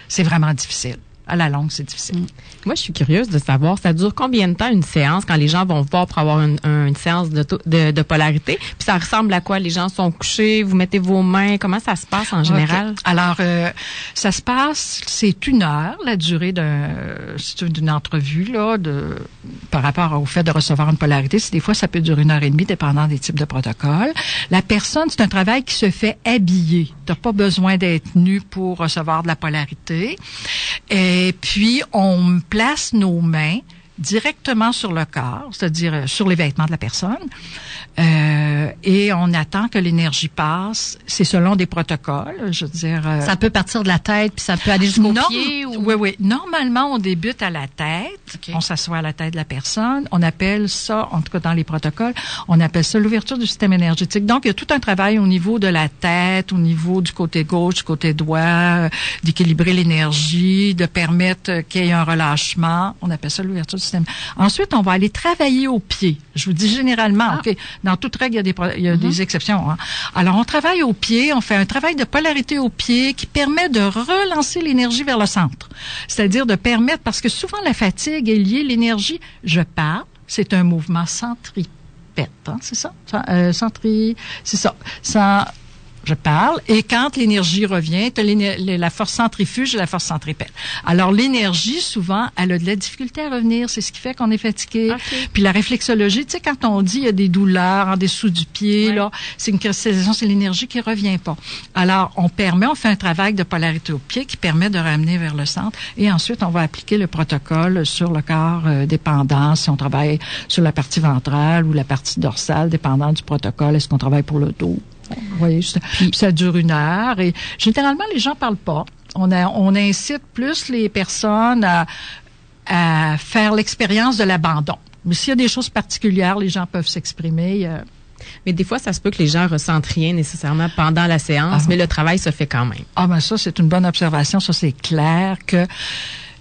c'est vraiment difficile. À la longue, c'est difficile. Moi, je suis curieuse de savoir, ça dure combien de temps une séance quand les gens vont voir pour avoir une, un- une séance de, to- de, de polarité? Puis ça ressemble à quoi? Les gens sont couchés, vous mettez vos mains, comment ça se passe en général? Alors, euh, ça se passe, c'est une heure, la durée d'un, d'une entrevue, là, de, par rapport au fait de recevoir une polarité. C'est des fois, ça peut durer une heure et demie, dépendant des types de protocoles. La personne, c'est un travail qui se fait habiller. T'as pas besoin d'être nu pour recevoir de la polarité. Et puis, on place nos mains directement sur le corps, c'est-à-dire euh, sur les vêtements de la personne, euh, et on attend que l'énergie passe. C'est selon des protocoles, je veux dire. euh, Ça peut partir de la tête, puis ça peut aller jusqu'au pied. Ou... Oui, oui. Normalement, on débute à la tête. On s'assoit à la tête de la personne. On appelle ça, en tout cas dans les protocoles, on appelle ça l'ouverture du système énergétique. Donc, il y a tout un travail au niveau de la tête, au niveau du côté gauche, du côté droit, euh, d'équilibrer l'énergie, de permettre euh, qu'il y ait un relâchement. On appelle ça l'ouverture du système. Ensuite, on va aller travailler au pied. Je vous dis généralement, Ah. OK, dans toute règle, il y a des, il y a des exceptions. hein. Alors, on travaille au pied, on fait un travail de polarité au pied qui permet de relancer l'énergie vers le centre. C'est-à-dire de permettre, parce que souvent la fatigue est liée, l'énergie, je parle, c'est un mouvement centripète, hein, c'est ça? Euh, centri, c'est ça. Sans, je parle, et quand l'énergie revient, tu as la force centrifuge et la force centripète. Alors, l'énergie, souvent, elle a de la difficulté à revenir. C'est ce qui fait qu'on est fatigué. Puis la réflexologie, tu sais, quand on dit il y a des douleurs en dessous du pied, Ouais. là, c'est une cristallisation, c'est l'énergie qui revient pas. Alors, on permet, on fait un travail de polarité au pied qui permet de ramener vers le centre. Et ensuite, on va appliquer le protocole sur le corps euh, dépendant, si on travaille sur la partie ventrale ou la partie dorsale, dépendant du protocole. Est-ce qu'on travaille pour le dos? Vous voyez, ça, puis ça dure une heure. Et généralement, les gens parlent pas. On, a, on incite plus les personnes à, à faire l'expérience de l'abandon. Mais s'il y a des choses particulières, les gens peuvent s'exprimer. euh, Mais des fois, ça se peut que les gens ressentent rien nécessairement pendant la séance, Ah. mais le travail se fait quand même. Ah ben ça, c'est une bonne observation. Ça, c'est clair que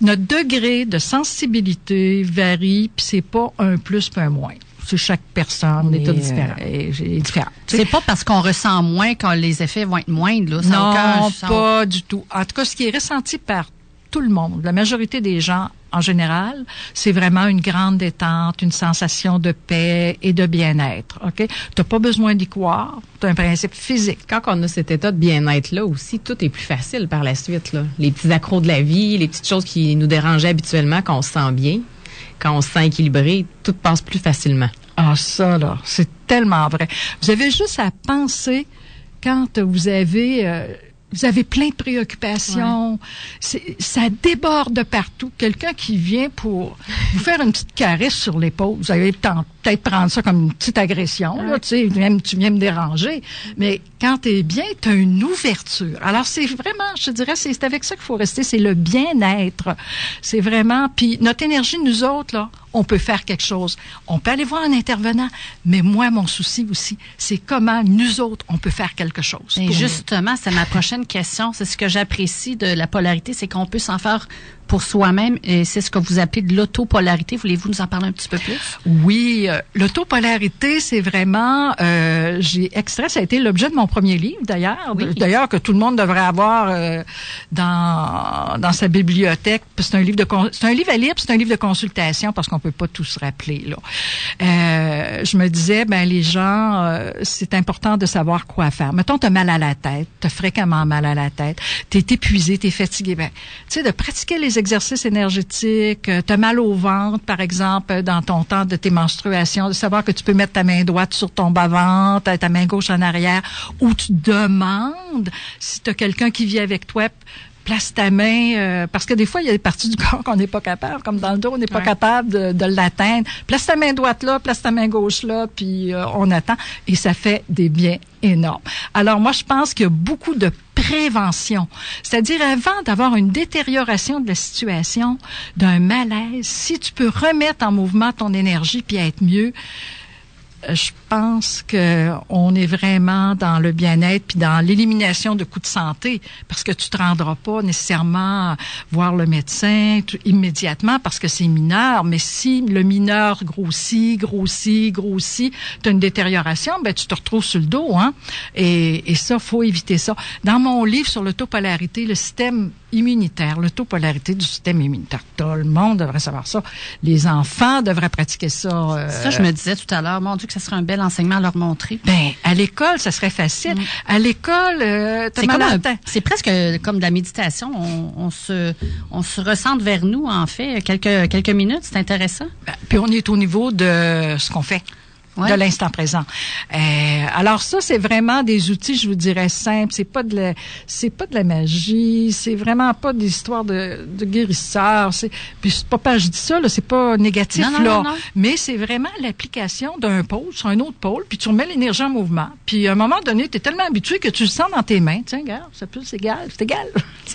notre degré de sensibilité varie, puis c'est pas un plus puis un moins. C'est chaque personne. On est tous est, euh, est- différent. C'est pas parce qu'on ressent moins que les effets vont être moindres. Là. Ça a aucun Non, pas du tout. En tout cas, ce qui est ressenti par tout le monde, la majorité des gens en général, c'est vraiment une grande détente, une sensation de paix et de bien-être. Ok, t'as pas besoin d'y croire. T'as un principe physique. Quand on a cet état de bien-être là aussi, tout est plus facile par la suite. Là. Les petits accros de la vie, les petites choses qui nous dérangeaient habituellement, quand on se sent bien, quand on se sent équilibré, tout passe plus facilement. Ah, ça, là, c'est tellement vrai. Vous avez juste à penser quand vous avez, euh, vous avez plein de préoccupations, ça déborde de partout. Quelqu'un qui vient pour vous faire une petite caresse sur l'épaule, vous allez peut- peut-être prendre ça comme une petite agression, là, tu sais, tu viens, tu viens me déranger. Mais quand tu es bien, tu as une ouverture. Alors, c'est vraiment, je dirais, c'est avec ça qu'il faut rester, c'est le bien-être. C'est vraiment, puis notre énergie, nous autres, là, on peut faire quelque chose. On peut aller voir un intervenant, mais moi, mon souci aussi, c'est comment nous autres, on peut faire quelque chose. Et justement, c'est ma prochaine question. C'est ce que j'apprécie de la polarité, c'est qu'on peut s'en faire pour soi-même. Et c'est ce que vous appelez de l'autopolarité. Voulez-vous nous en parler un petit peu plus? Oui, euh, l'autopolarité, c'est vraiment, euh, j'ai extrait, ça a été l'objet de mon premier livre d'ailleurs, Oui. d'ailleurs que tout le monde devrait avoir euh, dans dans sa bibliothèque. C'est un livre de c'est un livre à lire, c'est un livre de consultation parce qu'on peut pas tout se rappeler là. Euh, je me disais, ben les gens, euh, c'est important de savoir quoi faire. Mettons, t'as mal à la tête, t'as fréquemment mal à la tête, t'es épuisé, t'es fatigué, ben tu sais de pratiquer les exercices énergétiques, euh, t'as mal au ventre par exemple euh, dans ton temps de tes menstruations, de savoir que tu peux mettre ta main droite sur ton bas-ventre, ta main gauche en arrière, ou tu demandes si t'as quelqu'un qui vit avec toi place ta main, euh, parce que des fois, il y a des parties du corps qu'on n'est pas capable, comme dans le dos, on n'est pas Ouais. capable de, de l'atteindre. Place ta main droite là, place ta main gauche là, puis euh, on attend, et ça fait des biens énormes. Alors moi, je pense qu'il y a beaucoup de prévention. C'est-à-dire, avant d'avoir une détérioration de la situation, d'un malaise, si tu peux remettre en mouvement ton énergie puis être mieux, je pense que on est vraiment dans le bien-être puis dans l'élimination de coûts de santé parce que tu te rendras pas nécessairement voir le médecin immédiatement parce que c'est mineur. Mais si le mineur grossit grossit grossit tu as une détérioration ben tu te retrouves sur le dos hein. Et, et ça faut éviter ça. Dans mon livre sur l'autopolarité le système immunitaire l'autopolarité du système immunitaire tout le monde devrait savoir ça les enfants devraient pratiquer ça euh, Ça, je me disais tout à l'heure, mon Dieu, que ça serait un bel enseignement à leur montrer. ben, à l'école, ça serait facile. À l'école, euh, C'est presque comme de la méditation. On, on se, on se ressente vers nous, en fait, quelques, quelques minutes. C'est intéressant. Ben, Puis on est au niveau de ce qu'on fait. Ouais. de l'instant présent. Euh, alors ça, c'est vraiment des outils, je vous dirais simples. C'est pas de la, c'est pas de la magie. C'est vraiment pas des histoires de, de guérisseurs. C'est, puis c'est pas je dis ça là, c'est pas négatif Non, non, là, non, non. mais c'est vraiment l'application d'un pôle sur un autre pôle, puis tu remets l'énergie en mouvement. Puis à un moment donné, tu es tellement habitué que tu le sens dans tes mains. Tiens, regarde, ça peut, c'est égal, c'est égal.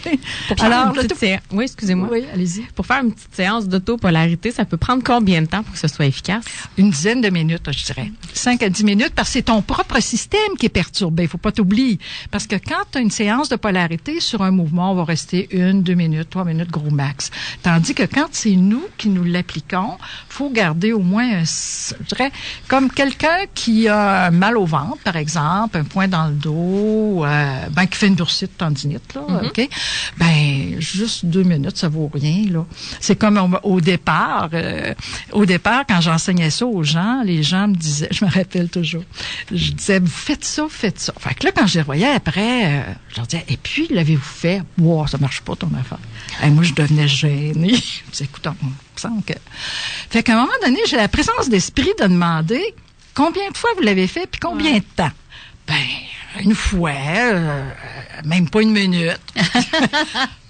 (laughs) Alors, sé- Oui, excusez-moi. oui, allez-y. Pour faire une petite séance d'autopolarité, ça peut prendre combien de temps pour que ce soit efficace? Une dizaine de minutes, je dirais. 5 à 10 minutes, parce que c'est ton propre système qui est perturbé. Il faut pas t'oublier. Parce que quand tu as une séance de polarité sur un mouvement, on va rester une, deux minutes, trois minutes, gros max. Tandis que quand c'est nous qui nous l'appliquons, faut garder au moins, un, je dirais, comme quelqu'un qui a un mal au ventre, par exemple, un point dans le dos, euh, ben, qui fait une bursite tendinite, là, OK? Ben, juste deux minutes, ça vaut rien, là. C'est comme au, au départ, euh, au départ, quand j'enseignais ça aux gens, les gens me je me rappelle toujours, je disais, vous faites ça, vous faites ça. Fait que là, quand je les revoyais après, euh, je leur disais, et puis, l'avez-vous fait? Wow, ça marche pas, ton affaire. Et moi, je devenais gênée. (laughs) je disais, écoute, on semble que... Fait qu'à un moment donné, j'ai la présence d'esprit de demander, combien de fois vous l'avez fait, puis combien de temps? Ben, une fois, euh, même pas une minute. (laughs)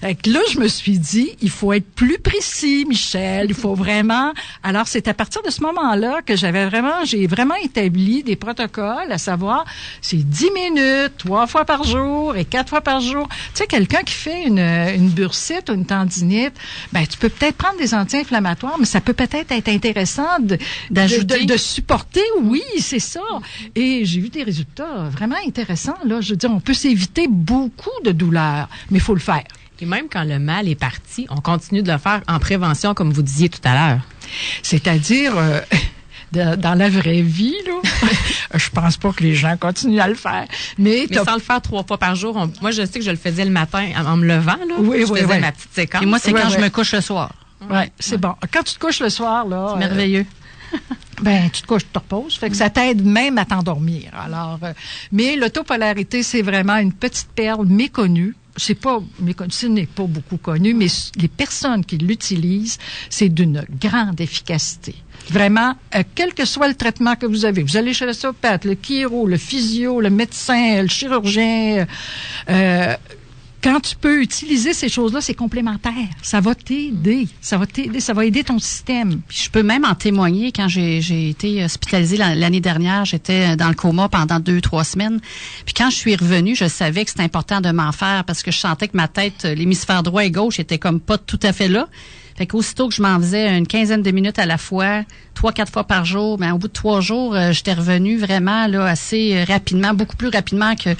Fait que là, je me suis dit, il faut être plus précis, Michel. Il faut vraiment. Alors, c'est à partir de ce moment-là que j'avais vraiment, j'ai vraiment établi des protocoles, à savoir, c'est 10 minutes, trois fois par jour et quatre fois par jour. Tu sais, quelqu'un qui fait une, une bursite ou une tendinite, ben, tu peux peut-être prendre des anti-inflammatoires, mais ça peut peut-être être intéressant de, D'ajouter. de, de supporter. Oui, c'est ça. Et j'ai eu des résultats vraiment intéressants. Là, je veux dire, on peut s'éviter beaucoup de douleurs, mais il faut le faire. Et même quand le mal est parti, on continue de le faire en prévention, comme vous disiez tout à l'heure. C'est-à-dire, euh, (laughs) dans la vraie vie, là, (laughs) je pense pas que les gens continuent à le faire. Mais, Mais sans le faire trois fois par jour, on- moi, je sais que je le faisais le matin en, en me levant. Là, Oui, je oui, faisais oui. ma petite séquence. Et moi, c'est quand je me couche le soir. ouais, c'est bon. Quand tu te couches le soir, là, C'est euh, merveilleux. (laughs) ben tu te couches, tu te reposes. Fait que ça t'aide même à t'endormir. Alors, euh, mais l'autopolarité, c'est vraiment une petite perle méconnue. C'est pas méconnu, ce n'est pas beaucoup connu, mais les personnes qui l'utilisent, c'est d'une grande efficacité. Vraiment, euh, quel que soit le traitement que vous avez, vous allez chez l'ostéopathe, le chiro, le physio, le médecin, le chirurgien, euh, quand tu peux utiliser ces choses-là, c'est complémentaire. Ça va t'aider. Ça va t'aider. Ça va aider ton système. Je peux même en témoigner quand j'ai été hospitalisée l'an- l'année dernière, j'étais dans le coma pendant deux trois semaines. Puis quand je suis revenue, je savais que c'était important de m'en faire parce que je sentais que ma tête, l'hémisphère droit et gauche était comme pas tout à fait là. Fait qu'aussitôt que je m'en faisais une quinzaine de minutes à la fois, trois, quatre fois par jour, mais au bout de trois jours, euh, j'étais revenue vraiment là assez rapidement, beaucoup plus rapidement que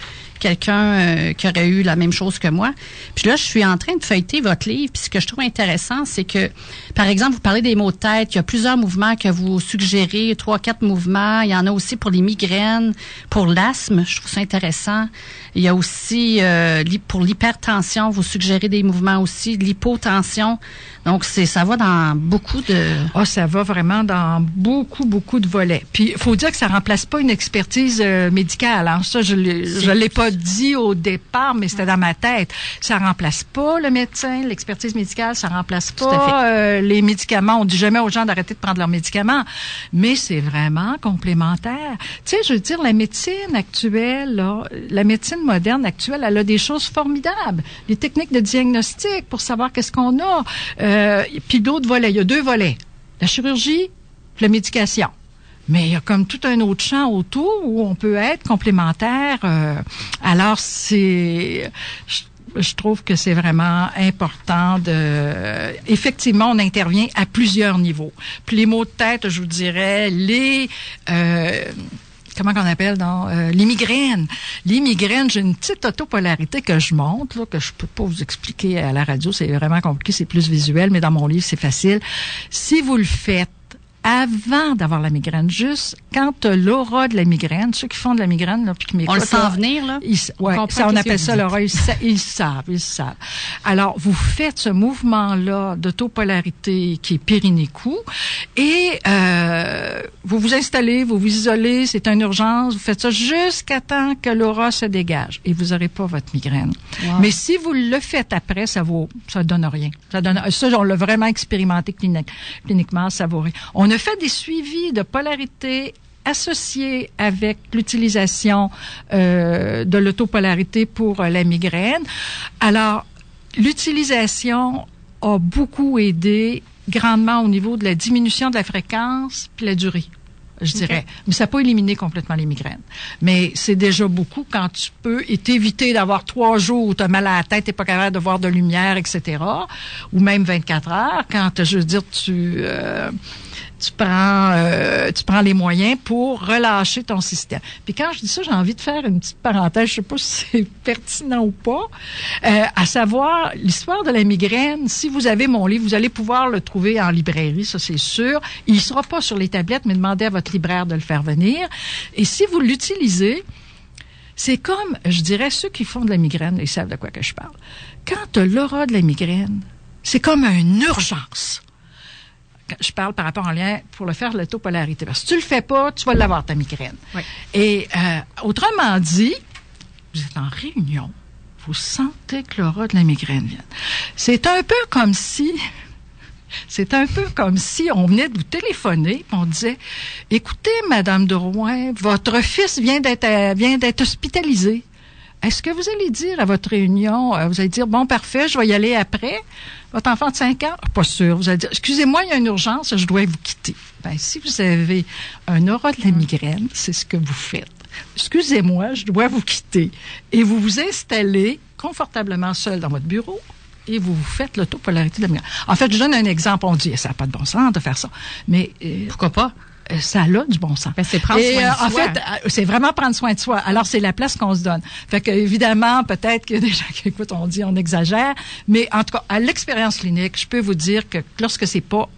quelqu'un euh, qui aurait eu la même chose que moi. Puis là, je suis en train de feuilleter votre livre. Puis ce que je trouve intéressant, c'est que, par exemple, vous parlez des maux de tête. Il y a plusieurs mouvements que vous suggérez, trois, quatre mouvements. Il y en a aussi pour les migraines, pour l'asthme. Je trouve ça intéressant. Il y a aussi euh, pour l'hypertension, vous suggérez des mouvements aussi, l'hypotension. Donc, c'est ça va dans beaucoup de... Ah, ça va vraiment dans beaucoup, beaucoup de volets. Puis, il faut dire que ça remplace pas une expertise euh, médicale. Hein. Ça, je ne l'ai pas dit au départ, mais c'était dans ma tête. Ça remplace pas le médecin, l'expertise médicale, ça remplace pas euh, les médicaments. On dit jamais aux gens d'arrêter de prendre leurs médicaments, mais c'est vraiment complémentaire. Tu sais, je veux dire, la médecine actuelle, là, la médecine moderne actuelle, elle a des choses formidables. Les techniques de diagnostic pour savoir qu'est-ce qu'on a. Euh, puis d'autres volets. Il y a deux volets. La chirurgie, la médication. Mais il y a comme tout un autre champ autour où on peut être complémentaire. Euh, alors, c'est... Je, trouve que c'est vraiment important de... effectivement, on intervient à plusieurs niveaux. Puis les mots de tête, je vous dirais, les... Euh, comment qu'on appelle dans euh, les migraines. Les migraines, j'ai une petite autopolarité que je montre, là, que je peux pas vous expliquer à la radio, c'est vraiment compliqué, c'est plus visuel, mais dans mon livre, c'est facile. Si vous le faites avant d'avoir la migraine, juste quand tu l'aura de la migraine, ceux qui font de la migraine, là, puis qui m'écoutent... On le sent venir, là? Ils, ouais, on, ça, on appelle ça l'aura, ils, ils, savent, ils savent. Alors, vous faites ce mouvement-là d'autopolarité qui est périnécou et euh, vous vous installez, vous vous isolez, c'est une urgence, vous faites ça jusqu'à temps que l'aura se dégage et vous n'aurez pas votre migraine. Mais si vous le faites après, ça vaut, ça donne rien. Ça donne, ça, on l'a vraiment expérimenté clinique, cliniquement, ça vaut rien. On a fait des suivis de polarité associés avec l'utilisation euh, de l'autopolarité pour euh, la migraine. Alors, l'utilisation a beaucoup aidé grandement au niveau de la diminution de la fréquence puis la durée je dirais. Mais ça peut éliminer complètement les migraines. Mais c'est déjà beaucoup quand tu peux et t'éviter d'avoir trois jours où tu as mal à la tête, t'es pas capable de voir de lumière, etc. Ou même 24 heures, quand, je veux dire, tu... Euh, tu prends, euh, tu prends les moyens pour relâcher ton système. Puis quand je dis ça, j'ai envie de faire une petite parenthèse, je sais pas (laughs) si c'est pertinent ou pas, euh, à savoir l'histoire de la migraine. Si vous avez mon livre, vous allez pouvoir le trouver en librairie, ça c'est sûr. Il sera pas sur les tablettes, mais demandez à votre libraire de le faire venir. Et si vous l'utilisez, c'est comme, je dirais, ceux qui font de la migraine, ils savent de quoi je parle. Quand tu l'aura de la migraine, c'est comme une urgence je parle par rapport en lien pour le faire l'autopolarité. Parce que si tu le fais pas, tu vas l'avoir, ta migraine. Et euh, autrement dit, vous êtes en réunion, vous sentez que l'aura de la migraine vient. C'est un peu comme si, c'est un peu comme si on venait de vous téléphoner, et on disait, écoutez, Madame de Rouen, votre fils vient d'être, euh, vient d'être hospitalisé. Est-ce que vous allez dire à votre réunion, euh, vous allez dire, bon, parfait, je vais y aller après? Votre enfant de 5 ans? Pas sûr. Vous allez dire, excusez-moi, il y a une urgence, je dois vous quitter. Ben, si vous avez un aura de la migraine, c'est ce que vous faites. Excusez-moi, je dois vous quitter. Et vous vous installez confortablement seul dans votre bureau et vous vous faites l'autopolarité de la migraine. En fait, je donne un exemple. On dit, ça n'a pas de bon sens de faire ça. Mais euh, pourquoi pas? Euh, ça a du bon sens. Ben, c'est prendre soin de euh, soi. En fait, euh, c'est vraiment prendre soin de soi. Alors, c'est la place qu'on se donne. Fait que, évidemment, peut-être que (laughs) des gens qui écoutent, on dit, on exagère. Mais en tout cas, à l'expérience clinique, je peux vous dire que lorsque c'est pas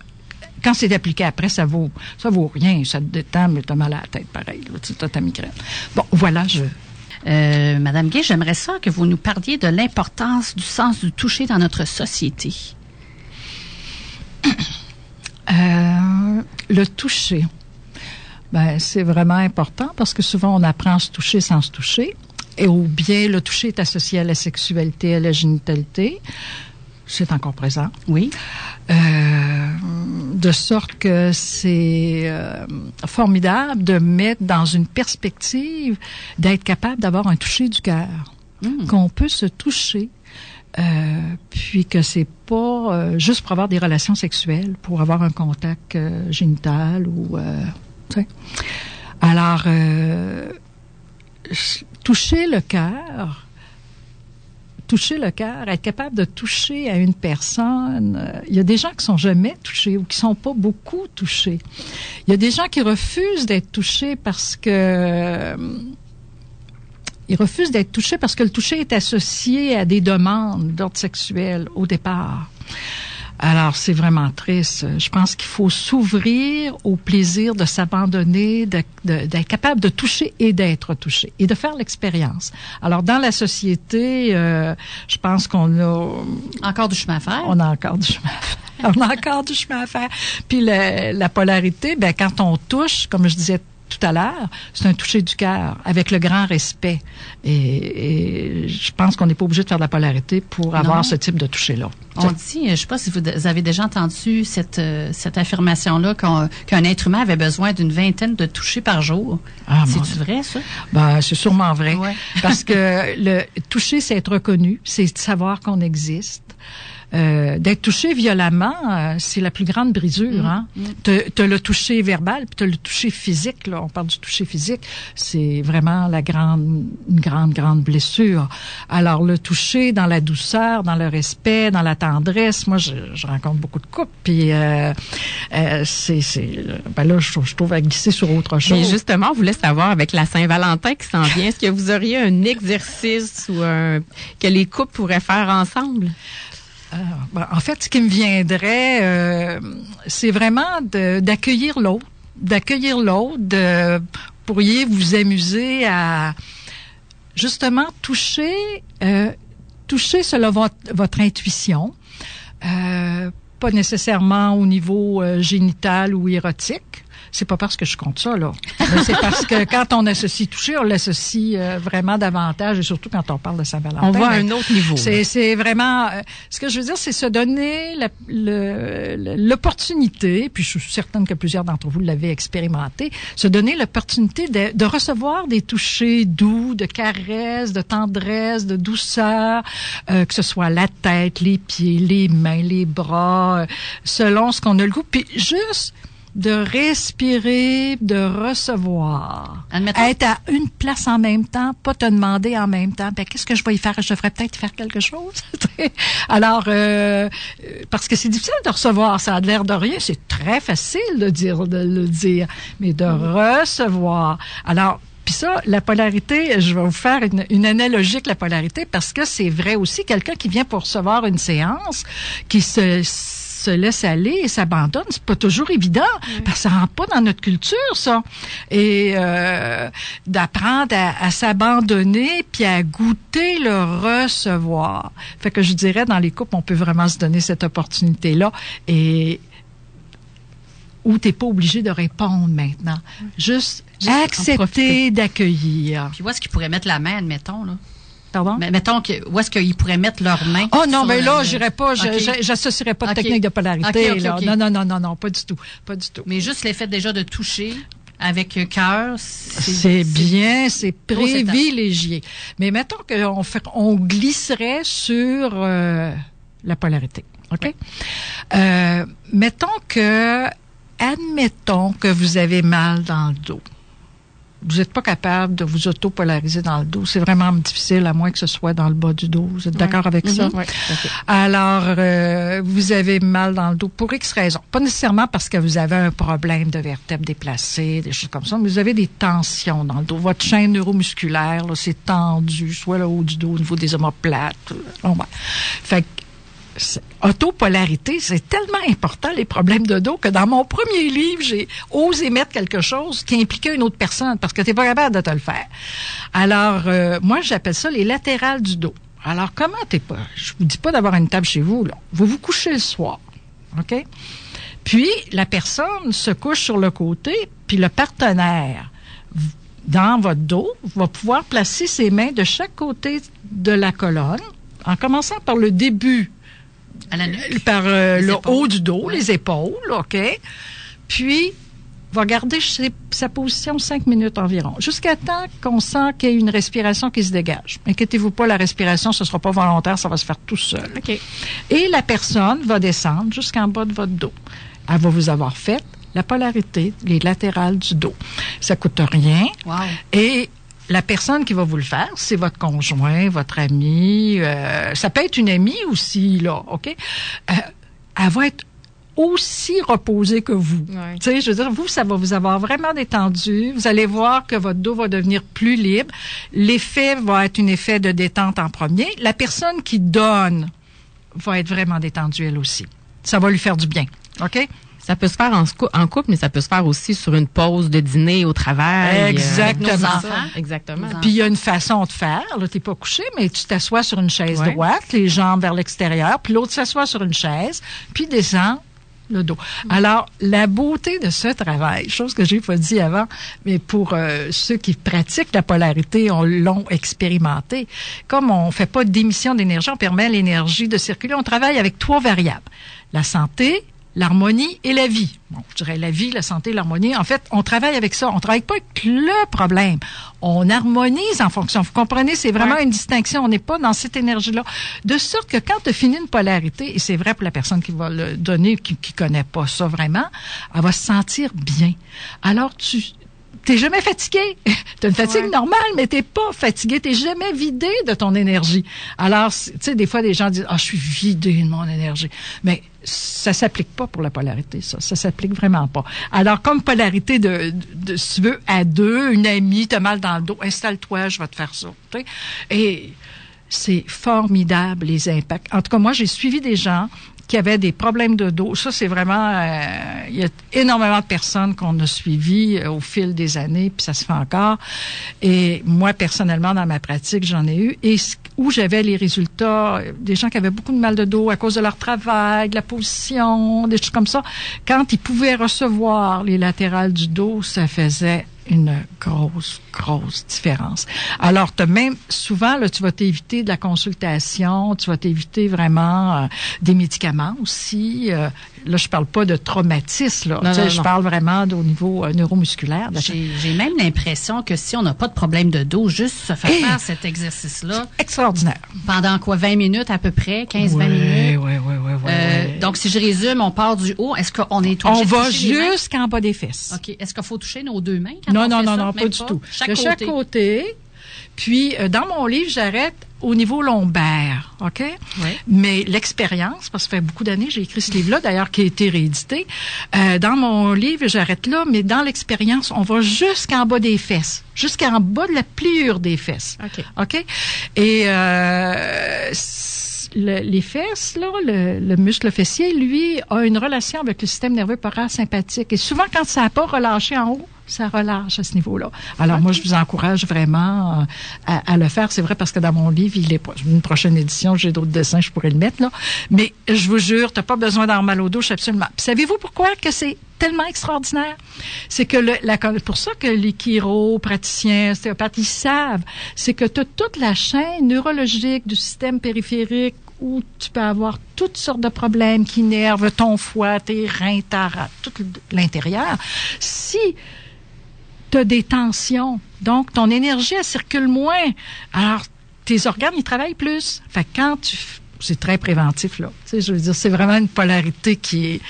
quand c'est appliqué après, ça vaut, ça vaut rien. Ça te détend, mais t'as mal à la tête, pareil. Tu as ta migraine. Bon, voilà, je, euh, Madame Gay, j'aimerais ça que vous nous parliez de l'importance du sens du toucher dans notre société. Euh, le toucher. Ben, c'est vraiment important parce que souvent on apprend à se toucher sans se toucher. Et ou bien le toucher est associé à la sexualité, à la génitalité. C'est encore présent. Oui. Euh, de sorte que c'est euh, formidable de mettre dans une perspective d'être capable d'avoir un toucher du cœur. Hmm. Qu'on peut se toucher euh, puis que c'est pas euh, juste pour avoir des relations sexuelles, pour avoir un contact euh, génital ou alors toucher le cœur toucher le cœur, être capable de toucher à une personne. Euh, Il y a des gens qui sont jamais touchés ou qui sont pas beaucoup touchés. Il y a des gens qui refusent d'être touchés parce que euh, ils refusent d'être touchés parce que le toucher est associé à des demandes d'ordre sexuel au départ. Alors, c'est vraiment triste. Je pense qu'il faut s'ouvrir au plaisir de s'abandonner, d'être capable de toucher et d'être touché et de faire l'expérience. Alors, dans la société, euh, je pense qu'on a, Encore du chemin à faire. on a encore du chemin à faire. On a encore du chemin à faire. Puis la, la polarité, ben quand on touche, comme je disais tout à l'heure, c'est un toucher du cœur avec le grand respect. Et, et je pense qu'on n'est pas obligé de faire de la polarité pour avoir Non. ce type de toucher-là. On dit, je ne sais pas si vous avez déjà entendu cette, euh, cette affirmation-là qu'un être humain avait besoin d'une vingtaine de touchés par jour. Ah, C'est-tu vrai, ça? Ben, c'est sûrement vrai. Ouais. Parce que (laughs) le toucher, c'est être reconnu, c'est savoir qu'on existe. Euh, d'être touché violemment, euh, c'est la plus grande brisure. Hein? T'as t'as le toucher verbal, puis t'as le toucher physique. Là, on parle du toucher physique. C'est vraiment la grande, une grande, grande blessure. Alors le toucher dans la douceur, dans le respect, dans la tendresse. Moi, je, je rencontre beaucoup de couples, puis euh, euh, c'est, c'est, ben là, je, je trouve à glisser sur autre chose. Mais justement, on voulait savoir avec la Saint-Valentin qui s'en vient, est-ce que vous auriez un exercice ou un que les couples pourraient faire ensemble? Ben, en fait, ce qui me viendrait, euh, c'est vraiment d'accueillir l'autre, d'accueillir l'autre. Pourriez vous amuser à justement toucher, euh, toucher selon votre, votre intuition, euh, pas nécessairement au niveau euh, génital ou érotique. C'est pas parce que je compte ça là, c'est parce que quand on associe toucher, on l'associe euh, vraiment davantage, et surtout quand on parle de Saint-Valentin. On ben, un autre niveau. c'est, vraiment, euh, ce que je veux dire, c'est se donner l'opportunité, puis je suis certaine que plusieurs d'entre vous l'avez expérimenté, se donner l'opportunité de, de recevoir des touchés doux, de caresses, de tendresse, de douceur, euh, que ce soit la tête, les pieds, les mains, les bras, euh, selon ce qu'on a le goût, puis juste de respirer, de recevoir. Admettons- Être à une place en même temps, pas te demander en même temps, ben, qu'est-ce que je vais y faire? Je devrais peut-être faire quelque chose. (laughs) Alors, euh, euh, parce que c'est difficile de recevoir, ça a l'air de rien, c'est très facile de dire, de le dire, mais de recevoir. Alors, puis ça, la polarité, je vais vous faire une, une analogie avec la polarité parce que c'est vrai aussi, quelqu'un qui vient pour recevoir une séance, qui se se laisse aller et s'abandonne, c'est pas toujours évident parce que ça rentre pas dans notre culture ça. Et euh, d'apprendre à, à s'abandonner puis à goûter le recevoir. Fait que je dirais dans les couples on peut vraiment se donner cette opportunité là et où t'es pas obligé de répondre maintenant. Juste, Juste accepter d'accueillir. Puis où est-ce qu'ils pourraient mettre la main, admettons, là? Pardon? Mais mettons que, où est-ce qu'ils pourraient mettre leurs mains? Oh non, mais le- là, j'irais pas, j'associerais pas de technique de polarité. Non, non, non, non, non, pas du tout. Pas du tout. Mais juste l'effet déjà de toucher avec cœur, c'est... Bien, c'est privilégié. Mais mettons qu'on on glisserait sur euh, la polarité. OK? Euh, mettons que, admettons que vous avez mal dans le dos. Vous n'êtes pas capable de vous auto-polariser dans le dos. C'est vraiment difficile, à moins que ce soit dans le bas du dos. Vous êtes d'accord avec ça? Oui, à fait. Alors, euh, vous avez mal dans le dos pour X raisons. Pas nécessairement parce que vous avez un problème de vertèbre déplacée, des choses comme ça, mais vous avez des tensions dans le dos. Votre chaîne neuromusculaire, c'est tendu, soit le haut du dos, au niveau des omoplates. Bon, ben. Fait que, autopolarité, c'est tellement important, les problèmes de dos, que dans mon premier livre, j'ai osé mettre quelque chose qui impliquait une autre personne, parce que tu n'es pas capable de te le faire. Alors, euh, moi, j'appelle ça les latérales du dos. Alors, comment t'es pas? Je vous dis pas d'avoir une table chez vous, là. Vous vous couchez le soir. OK? Puis, la personne se couche sur le côté, puis le partenaire, dans votre dos, va pouvoir placer ses mains de chaque côté de la colonne, en commençant par le début À la nuque. par euh, le épaules. haut du dos, les épaules, OK? Puis, va garder ses- sa position cinq minutes environ, jusqu'à temps qu'on sent qu'il y a une respiration qui se dégage. Inquiétez-vous pas, la respiration, ce sera pas volontaire, ça va se faire tout seul. OK. Et la personne va descendre jusqu'en bas de votre dos. Elle va vous avoir fait la polarité, les latérales du dos. Ça coûte rien. Wow. Et la personne qui va vous le faire, c'est votre conjoint, votre ami, euh, ça peut être une amie aussi, là, OK? Euh, elle va être aussi reposée que vous. Ouais. Tu sais, je veux dire, vous, ça va vous avoir vraiment détendu. Vous allez voir que votre dos va devenir plus libre. L'effet va être un effet de détente en premier. La personne qui donne va être vraiment détendue, elle aussi. Ça va lui faire du bien. OK? Ça peut se faire en, en couple, mais ça peut se faire aussi sur une pause de dîner au travail. euh, Exactement. Nos c'est ça. enfants. Exactement. Nos Puis il y a une façon de faire. Là, t'es pas couché, mais tu t'assois sur une chaise Ouais. droite, les jambes vers l'extérieur, puis l'autre s'assoit sur une chaise, puis descend le dos. Alors, la beauté de ce travail, chose que j'ai pas dit avant, mais pour euh, ceux qui pratiquent la polarité, on l'ont expérimenté. Comme on fait pas d'émission d'énergie, on permet à l'énergie de circuler. On travaille avec trois variables la santé, l'harmonie et la vie. Bon, je dirais la vie, la santé, l'harmonie. En fait, on travaille avec ça. On travaille pas avec le problème. On harmonise en fonction. Vous comprenez, c'est vraiment une distinction. On n'est pas dans cette énergie-là. De sorte que quand tu finis une polarité, et c'est vrai pour la personne qui va le donner, qui, qui connaît pas ça vraiment, elle va se sentir bien. Alors, tu, T'es jamais fatigué. (laughs) T'as une fatigue Ouais. normale, mais t'es pas fatigué. T'es jamais vidé de ton énergie. Alors, tu sais, des fois, des gens disent, ah, je suis vidé de mon énergie. Mais ça s'applique pas pour la polarité, ça. Ça s'applique vraiment pas. Alors, comme polarité de, de, de- si tu veux, à deux, une amie, t'as mal dans le dos, installe-toi, je vais te faire ça. Et c'est formidable, les impacts. En tout cas, moi, j'ai suivi des gens qui avaient des problèmes de dos. Ça, c'est vraiment... euh, il y a énormément de personnes qu'on a suivies euh, au fil des années, puis ça se fait encore. Et moi, personnellement, dans ma pratique, j'en ai eu. Et où j'avais les résultats, euh, des gens qui avaient beaucoup de mal de dos à cause de leur travail, de la position, des choses comme ça, quand ils pouvaient recevoir les latérales du dos, ça faisait une grosse, grosse différence. Alors, t'as même souvent, là, tu vas t'éviter de la consultation, tu vas t'éviter vraiment euh, des médicaments aussi. euh, là, je parle pas de traumatisme, là. Non, non, je non. parle vraiment au niveau euh, neuromusculaire. J'ai même l'impression que si on n'a pas de problème de dos, juste se faire Hey! faire cet exercice-là Extraordinaire. pendant quoi 20 minutes à peu près, 15-20 Ouais, minutes? ouais, ouais, ouais, ouais, Euh. Donc si je résume, on part du haut. Est-ce qu'on est obligé on de va jusqu'en bas des fesses. Ok. Est-ce qu'il faut toucher nos deux mains quand Non, on non, fait non, ça? non, Même pas du tout. Chaque de côté. chaque côté. Puis, euh, dans mon livre, j'arrête au niveau lombaire, OK? Ouais. Mais l'expérience, parce que ça fait beaucoup d'années j'ai écrit ce livre-là, d'ailleurs, qui a été réédité. euh, dans mon livre, j'arrête là, mais dans l'expérience, on va jusqu'en bas des fesses, jusqu'en bas de la pliure des fesses. OK. OK? Et euh, le- les fesses, là, le, le muscle fessier, lui, a une relation avec le système nerveux parasympathique. Et souvent, quand ça n'a pas relâché en haut, ça relâche à ce niveau-là. Alors, moi, je vous encourage vraiment euh, à, à le faire. C'est vrai parce que dans mon livre, il est une prochaine édition, j'ai d'autres dessins, je pourrais le mettre là. Mais je vous jure, t'as pas besoin d'avoir mal au dos, absolument. Savez-vous pourquoi que c'est tellement extraordinaire? C'est que le, la, pour ça que les chiro, praticiens, ostéopathes, ils savent, c'est que tu as toute la chaîne neurologique du système périphérique où tu peux avoir toutes sortes de problèmes qui nervent ton foie, tes reins, ta rate, tout l'intérieur. Si tu des tensions, donc ton énergie, elle circule moins, alors tes organes, ils travaillent plus. Fait que quand tu... C'est très préventif, là. Tu sais, je veux dire, c'est vraiment une polarité qui est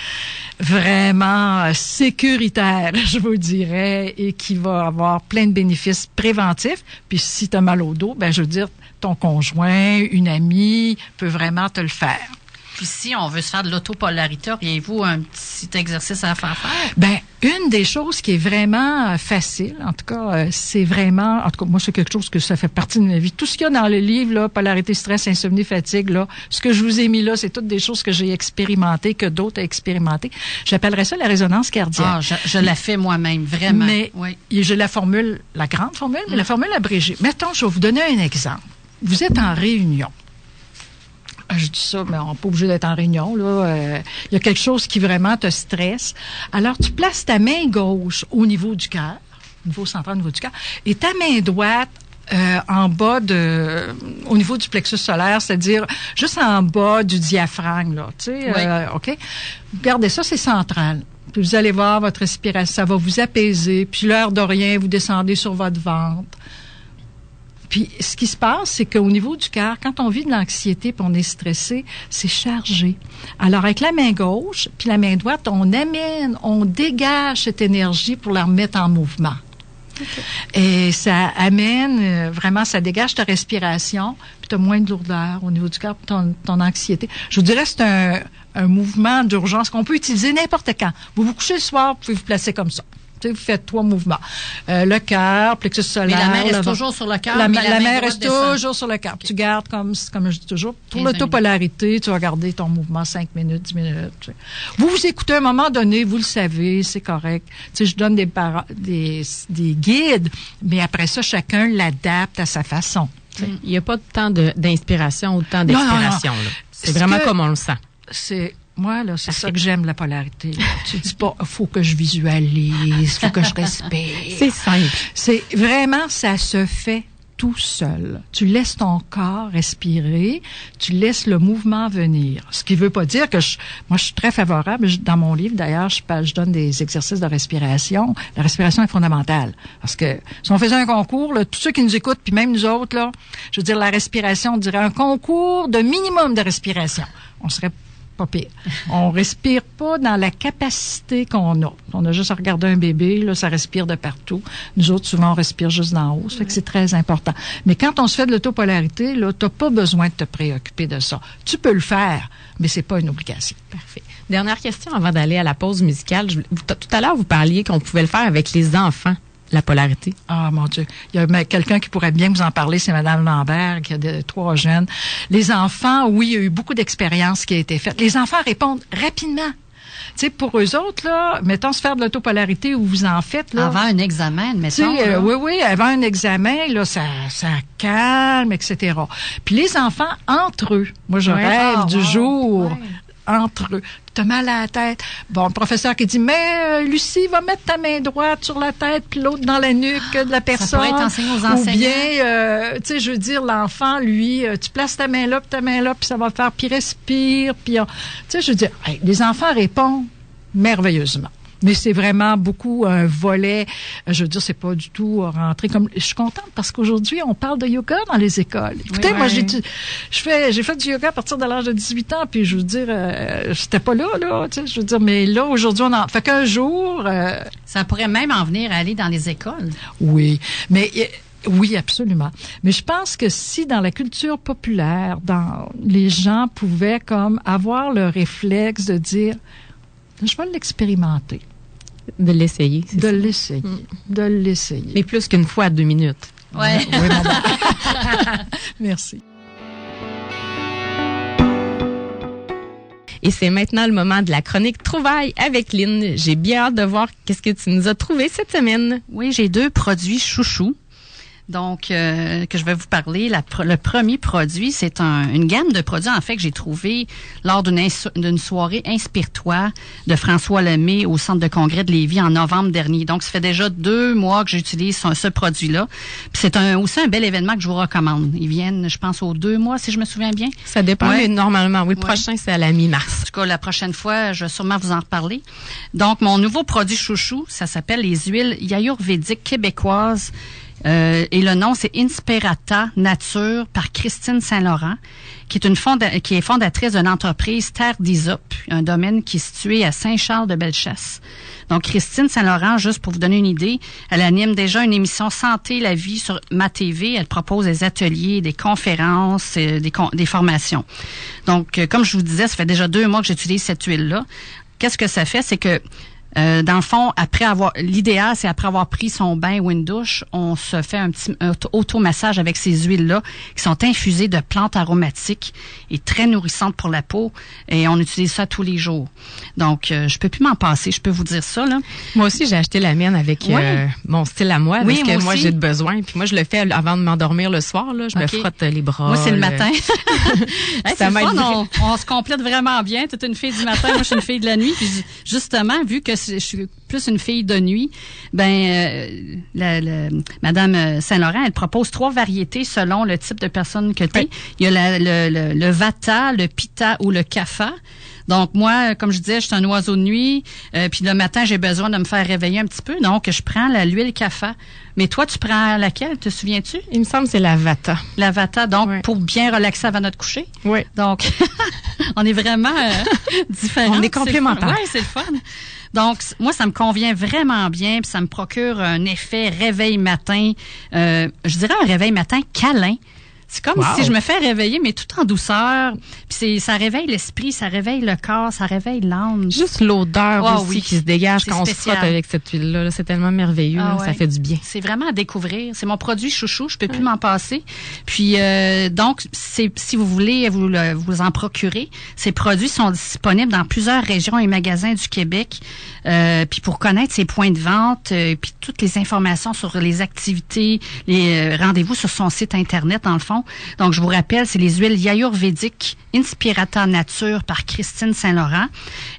vraiment euh, sécuritaire, (laughs) je vous dirais, et qui va avoir plein de bénéfices préventifs. Puis si tu as mal au dos, ben je veux dire, ton conjoint, une amie peut vraiment te le faire. Puis si on veut se faire de l'autopolarité, auriez-vous un petit exercice à faire faire? Ben, une des choses qui est vraiment euh, facile, en tout cas, euh, c'est vraiment, en tout cas, moi, c'est quelque chose que ça fait partie de ma vie. Tout ce qu'il y a dans le livre, là, polarité, stress, insomnie, fatigue, là, ce que je vous ai mis là, c'est toutes des choses que j'ai expérimentées, que d'autres ont expérimentées. J'appellerais ça la résonance cardiaque. Ah, je, je la fais moi-même, vraiment. Mais oui. j'ai la formule, la grande formule, mais la formule abrégée. Mettons, je vais vous donner un exemple. Vous êtes en réunion. Ah, Je dis ça, mais on n'est pas obligé d'être en réunion. là. Euh, Il y a quelque chose qui vraiment te stresse. Alors, tu places ta main gauche au niveau du cœur, au niveau central, au niveau du cœur, et ta main droite euh, en bas de, au niveau du plexus solaire, c'est-à-dire juste en bas du diaphragme, là. Tu sais, Oui. euh, ok? Regardez ça, c'est central. Puis vous allez voir votre respiration, ça va vous apaiser. Puis l'heure de rien, vous descendez sur votre ventre. Puis ce qui se passe, c'est qu'au niveau du cœur, quand on vit de l'anxiété puis on est stressé, c'est chargé. Alors avec la main gauche puis la main droite, on amène, on dégage cette énergie pour la remettre en mouvement. Et ça amène, euh, vraiment, ça dégage ta respiration, puis tu as moins de lourdeur au niveau du cœur, puis ton, ton anxiété. Je vous dirais, c'est un, un mouvement d'urgence qu'on peut utiliser n'importe quand. Vous vous couchez le soir, vous pouvez vous placer comme ça. Vous faites trois mouvements. Euh, le cœur, plexus Mais solaire. la main reste toujours sur le cœur. la, mais ma- la main main droite reste descend. toujours sur le cœur. Tu gardes, comme, comme je dis toujours, pour 15 l'autopolarité, tu vas garder ton mouvement 5 minutes, 10 minutes. tu sais. Vous vous écoutez à un moment donné, vous le savez, c'est correct. Tu sais, je donne des, des, des guides, mais après ça, chacun l'adapte à sa façon. tu sais. Il n'y a pas de temps d'inspiration ou de temps d'expiration. C'est vraiment que- comme on le sent. C'est moi là, c'est ça que j'aime la polarité. (laughs) tu dis pas, faut que je visualise, faut que je respire. C'est simple. C'est vraiment, ça se fait tout seul. Tu laisses ton corps respirer, tu laisses le mouvement venir. Ce qui veut pas dire que je, moi, je suis très favorable. Je- Dans mon livre, d'ailleurs, je, je donne des exercices de respiration. La respiration est fondamentale. Parce que si on faisait un concours, là, tous ceux qui nous écoutent, puis même nous autres, là, je veux dire, la respiration, on dirait un concours de minimum de respiration. On serait pas pire. On respire pas dans la capacité qu'on a. On a juste à regarder un bébé, là, ça respire de partout. Nous autres, souvent, on respire juste d'en haut. Ça fait que c'est très important. Mais quand on se fait de l'autopolarité, là, t'as pas besoin de te préoccuper de ça. Tu peux le faire, mais c'est pas une obligation. Parfait. Dernière question avant d'aller à la pause musicale. Je- vous- tout à l'heure, vous parliez qu'on pouvait le faire avec les enfants, la polarité. Ah, mon Dieu. Il y a quelqu'un qui pourrait bien vous en parler, c'est Madame Lambert, qui a de- trois jeunes. Les enfants, oui, il y a eu beaucoup d'expériences qui a été faites. Les enfants répondent rapidement. Tu sais, pour eux autres, là, mettons se faire de l'autopolarité où vous en faites, là. Avant un examen, mettons. euh, oui, oui, avant un examen, là, ça, ça calme, etc. Puis les enfants, entre eux, moi, je Ouais. rêve Ah, du wow. jour, Ouais. Entre eux. T'as mal à la tête. Bon, le professeur qui dit, mais euh, Lucie, va mettre ta main droite sur la tête, puis l'autre dans la nuque de la personne. pourrait être enseigné aux Ou enseignants. bien, euh, tu sais, je veux dire, l'enfant, lui, euh, tu places ta main là, puis ta main là, puis ça va faire, puis respire, puis... on- Tu sais, je veux dire, hey, les enfants répondent merveilleusement. Mais c'est vraiment beaucoup un volet. euh, Je veux dire, c'est pas du tout rentré comme. Je suis contente parce qu'aujourd'hui, on parle de yoga dans les écoles. Écoutez, Oui, moi, j'ai je fais, j'ai fait du yoga à partir de l'âge de 18 ans, puis je veux dire, euh, j'étais pas là, là. Tu sais, je veux dire, mais là, aujourd'hui, on en fait qu'un jour. euh, Ça pourrait même en venir à aller dans les écoles. oui, mais euh, oui, absolument. Mais je pense que si dans la culture populaire, dans les gens pouvaient comme avoir le réflexe de dire, je vais l'expérimenter, De l'essayer. c'est de l'essayer, de l'essayer. Mais plus qu'une fois à deux minutes. Ouais. Oui, madame. (laughs) Merci. Et c'est maintenant le moment de la chronique Trouvailles avec Lynn. J'ai bien hâte de voir qu'est-ce que tu nous as trouvé cette semaine. Oui, j'ai deux produits chouchous. Donc, euh, que je vais vous parler. La le premier produit, c'est un- une gamme de produits, en fait, que j'ai trouvé lors d'une soirée Inspire-toi de François Lemay au Centre de congrès de Lévis en novembre dernier. Donc, ça fait déjà deux mois que j'utilise ce, ce produit-là. C'est un, aussi un bel événement que je vous recommande. Ils viennent, je pense, aux deux mois, si je me souviens bien. Ça dépend, Ouais. normalement, oui, le Ouais. prochain, c'est à la mi-mars. En tout cas, la prochaine fois, je vais sûrement vous en reparler. Donc, mon nouveau produit chouchou, ça s'appelle les huiles ayurvédiques québécoises. Euh, et le nom, c'est Inspirata Nature par Christine Saint-Laurent, qui est une fondatrice de l'entreprise Terre d'Isop, un domaine qui est situé à Saint-Charles-de-Bellechasse. Donc, Christine Saint-Laurent, juste pour vous donner une idée, elle anime déjà une émission Santé la vie sur ma TV. Elle propose des ateliers, des conférences, euh, des formations. Donc, euh, comme je vous disais, ça fait déjà deux mois que j'utilise cette huile-là. Qu'est-ce que ça fait? C'est que euh, dans le fond, après avoir, l'idéal, c'est après avoir pris son bain ou une douche, on se fait un petit un auto- automassage avec ces huiles-là qui sont infusées de plantes aromatiques et très nourrissantes pour la peau. Et on utilise ça tous les jours. Donc, euh, je peux plus m'en passer. Je peux vous dire ça là. Moi aussi, j'ai acheté la mienne avec euh, mon style à moi, Oui, parce que moi j'ai de besoin. Puis moi, je le fais avant de m'endormir le soir. Là, je me frotte les bras. Moi, c'est le matin. (laughs) Hey, Ça fun, on, on se complète vraiment bien. Es une fille du matin, moi je suis une fille de la nuit. Puis ju- justement, vu que je suis plus une fille de nuit, ben euh, la, la- Madame euh, Saint-Laurent, elle propose trois variétés selon le type de personne que tu es. Oui. Il y a la- le, le, le Vata, le Pitta ou le Kapha. Donc moi, comme je disais, je suis un oiseau de nuit, euh, puis le matin, j'ai besoin de me faire réveiller un petit peu. Donc, je prends la l'huile Kapha. Mais toi, tu prends laquelle, te souviens-tu? Il me semble que c'est la Vata. La Vata, donc pour bien relaxer avant notre coucher. Oui. Donc, (laughs) on est vraiment euh, (laughs) différents. On est complémentaires. Ouais, c'est le fun. Donc, moi, ça me convient vraiment bien, ça me procure un effet réveil matin. euh, je dirais un réveil matin câlin. C'est comme Wow. si je me fais réveiller, mais tout en douceur. Puis c'est, ça réveille l'esprit, ça réveille le corps, ça réveille l'âme. Juste l'odeur Ah aussi oui. qui se dégage quand on se spécial. frotte avec cette huile-là. là. C'est tellement merveilleux. Ah là. ouais. Ça fait du bien. C'est vraiment à découvrir. C'est mon produit chouchou. Je peux plus m'en passer. Puis euh, donc, c'est si vous voulez vous le- vous en procurer, ces produits sont disponibles dans plusieurs régions et magasins du Québec. Euh, puis pour connaître ses points de vente, euh, puis toutes les informations sur les activités, les euh, rendez-vous sur son site internet dans le fond. Donc je vous rappelle, c'est les huiles ayurvédiques Inspirata Nature par Christine Saint-Laurent.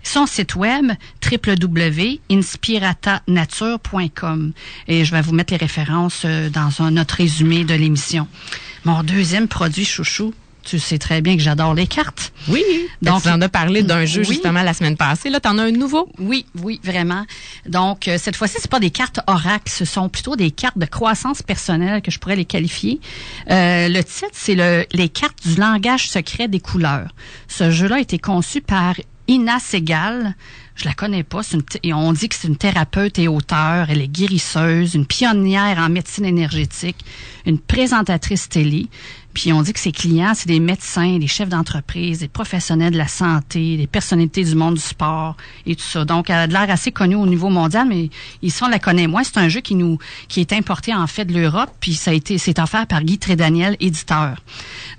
Son site web www.inspiratanature.com et je vais vous mettre les références euh, dans un autre résumé de l'émission. Mon deuxième produit chouchou, tu sais très bien que j'adore les cartes. Oui. Donc- Donc, tu en as parlé d'un jeu Oui. justement la semaine passée. Là, t'en as un nouveau? Oui, oui, vraiment. Donc euh, cette fois-ci, c'est pas des cartes oracle, ce sont plutôt des cartes de croissance personnelle que je pourrais les qualifier. Euh, le titre, c'est le les cartes du langage secret des couleurs. Ce jeu-là a été conçu par Ina Segal. Je la connais pas. C'est une et on dit que c'est une thérapeute et auteure. Elle est guérisseuse, une pionnière en médecine énergétique, une présentatrice télé. Puis on dit que ses clients, c'est des médecins, des chefs d'entreprise, des professionnels de la santé, des personnalités du monde du sport et tout ça. Donc, elle a l'air assez connue au niveau mondial, mais ici, on la connaît moins. C'est un jeu qui nous, qui est importé en fait de l'Europe, puis ça a été, c'est offert par Guy Trédaniel, éditeur.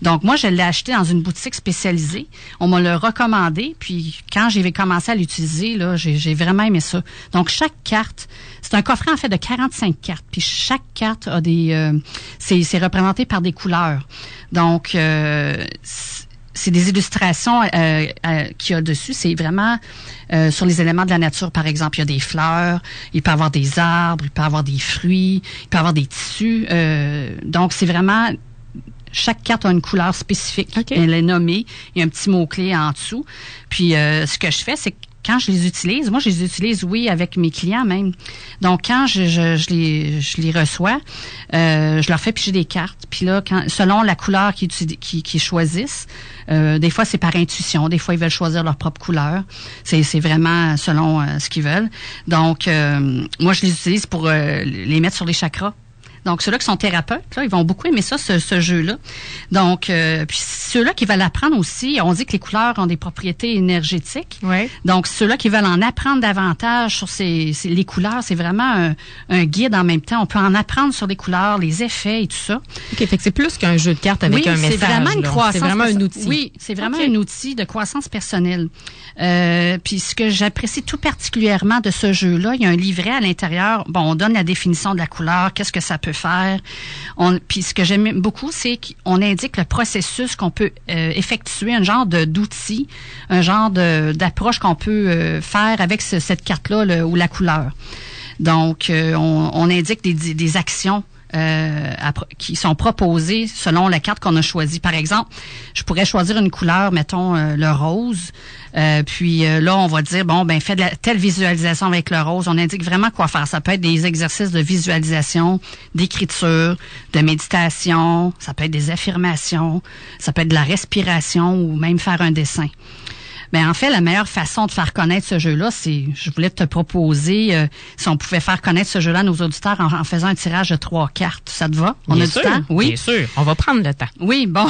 Donc, moi, je l'ai acheté dans une boutique spécialisée. On m'a le recommandé, puis quand j'ai commencé à l'utiliser, là, j'ai j'ai vraiment aimé ça. Donc, chaque carte, c'est un coffret en fait de 45 cartes, puis chaque carte a des, euh, c'est c'est représenté par des couleurs. Donc, euh, c'est- des illustrations euh, euh, qu'il y a dessus. C'est vraiment euh, sur les éléments de la nature, par exemple. Il y a des fleurs, il peut y avoir des arbres, il peut y avoir des fruits, il peut y avoir des tissus. euh, donc, c'est vraiment chaque carte a une couleur spécifique. Elle est nommée. Il y a un petit mot-clé en dessous. Puis, euh, ce que je fais, c'est que quand je les utilise, moi, je les utilise, oui, avec mes clients même. Donc, quand je, je, je les, je les reçois, euh, je leur fais piger des cartes. Puis là, quand, selon la couleur qu'ils qu'ils choisissent, euh, des fois, c'est par intuition. Des fois, ils veulent choisir leur propre couleur. C'est c'est vraiment selon euh, ce qu'ils veulent. Donc, euh, moi, je les utilise pour euh, les mettre sur les chakras. Donc, ceux-là qui sont thérapeutes, là, ils vont beaucoup aimer ça, ce, ce jeu-là. Donc, euh, puis ceux-là qui veulent apprendre aussi, on dit que les couleurs ont des propriétés énergétiques. Oui. Donc, ceux-là qui veulent en apprendre davantage sur ces, ces- les couleurs, c'est vraiment un, un guide en même temps. On peut en apprendre sur les couleurs, les effets et tout ça. OK, fait que c'est plus qu'un jeu de cartes avec oui, un message. c'est vraiment une là. croissance. C'est vraiment un outil. Oui, c'est vraiment un outil de croissance personnelle. Euh, puis ce que j'apprécie tout particulièrement de ce jeu-là, il y a un livret à l'intérieur. Bon, on donne la définition de la couleur, qu'est-ce que ça peut faire. Puis ce que j'aime beaucoup, c'est qu'on indique le processus qu'on peut euh, effectuer, un genre d'outil, un genre d'approche qu'on peut euh, faire avec ce- cette carte-là ou la couleur. Donc, euh, on, indique des actions euh, qui sont proposées selon la carte qu'on a choisie. Par exemple, je pourrais choisir une couleur, mettons euh, le rose. Euh, puis euh, là, on va dire bon, ben fais de la, telle visualisation avec le rose. On indique vraiment quoi faire. Ça peut être des exercices de visualisation, d'écriture, de méditation. Ça peut être des affirmations. Ça peut être de la respiration ou même faire un dessin. Ben en fait, la meilleure façon de faire connaître ce jeu-là, c'est, je voulais te proposer, euh, si on pouvait faire connaître ce jeu-là à nos auditeurs en, en faisant un tirage de trois cartes. Ça te va? On Bien a du sûr, temps? Oui? Bien sûr. On va prendre le temps. Oui, bon.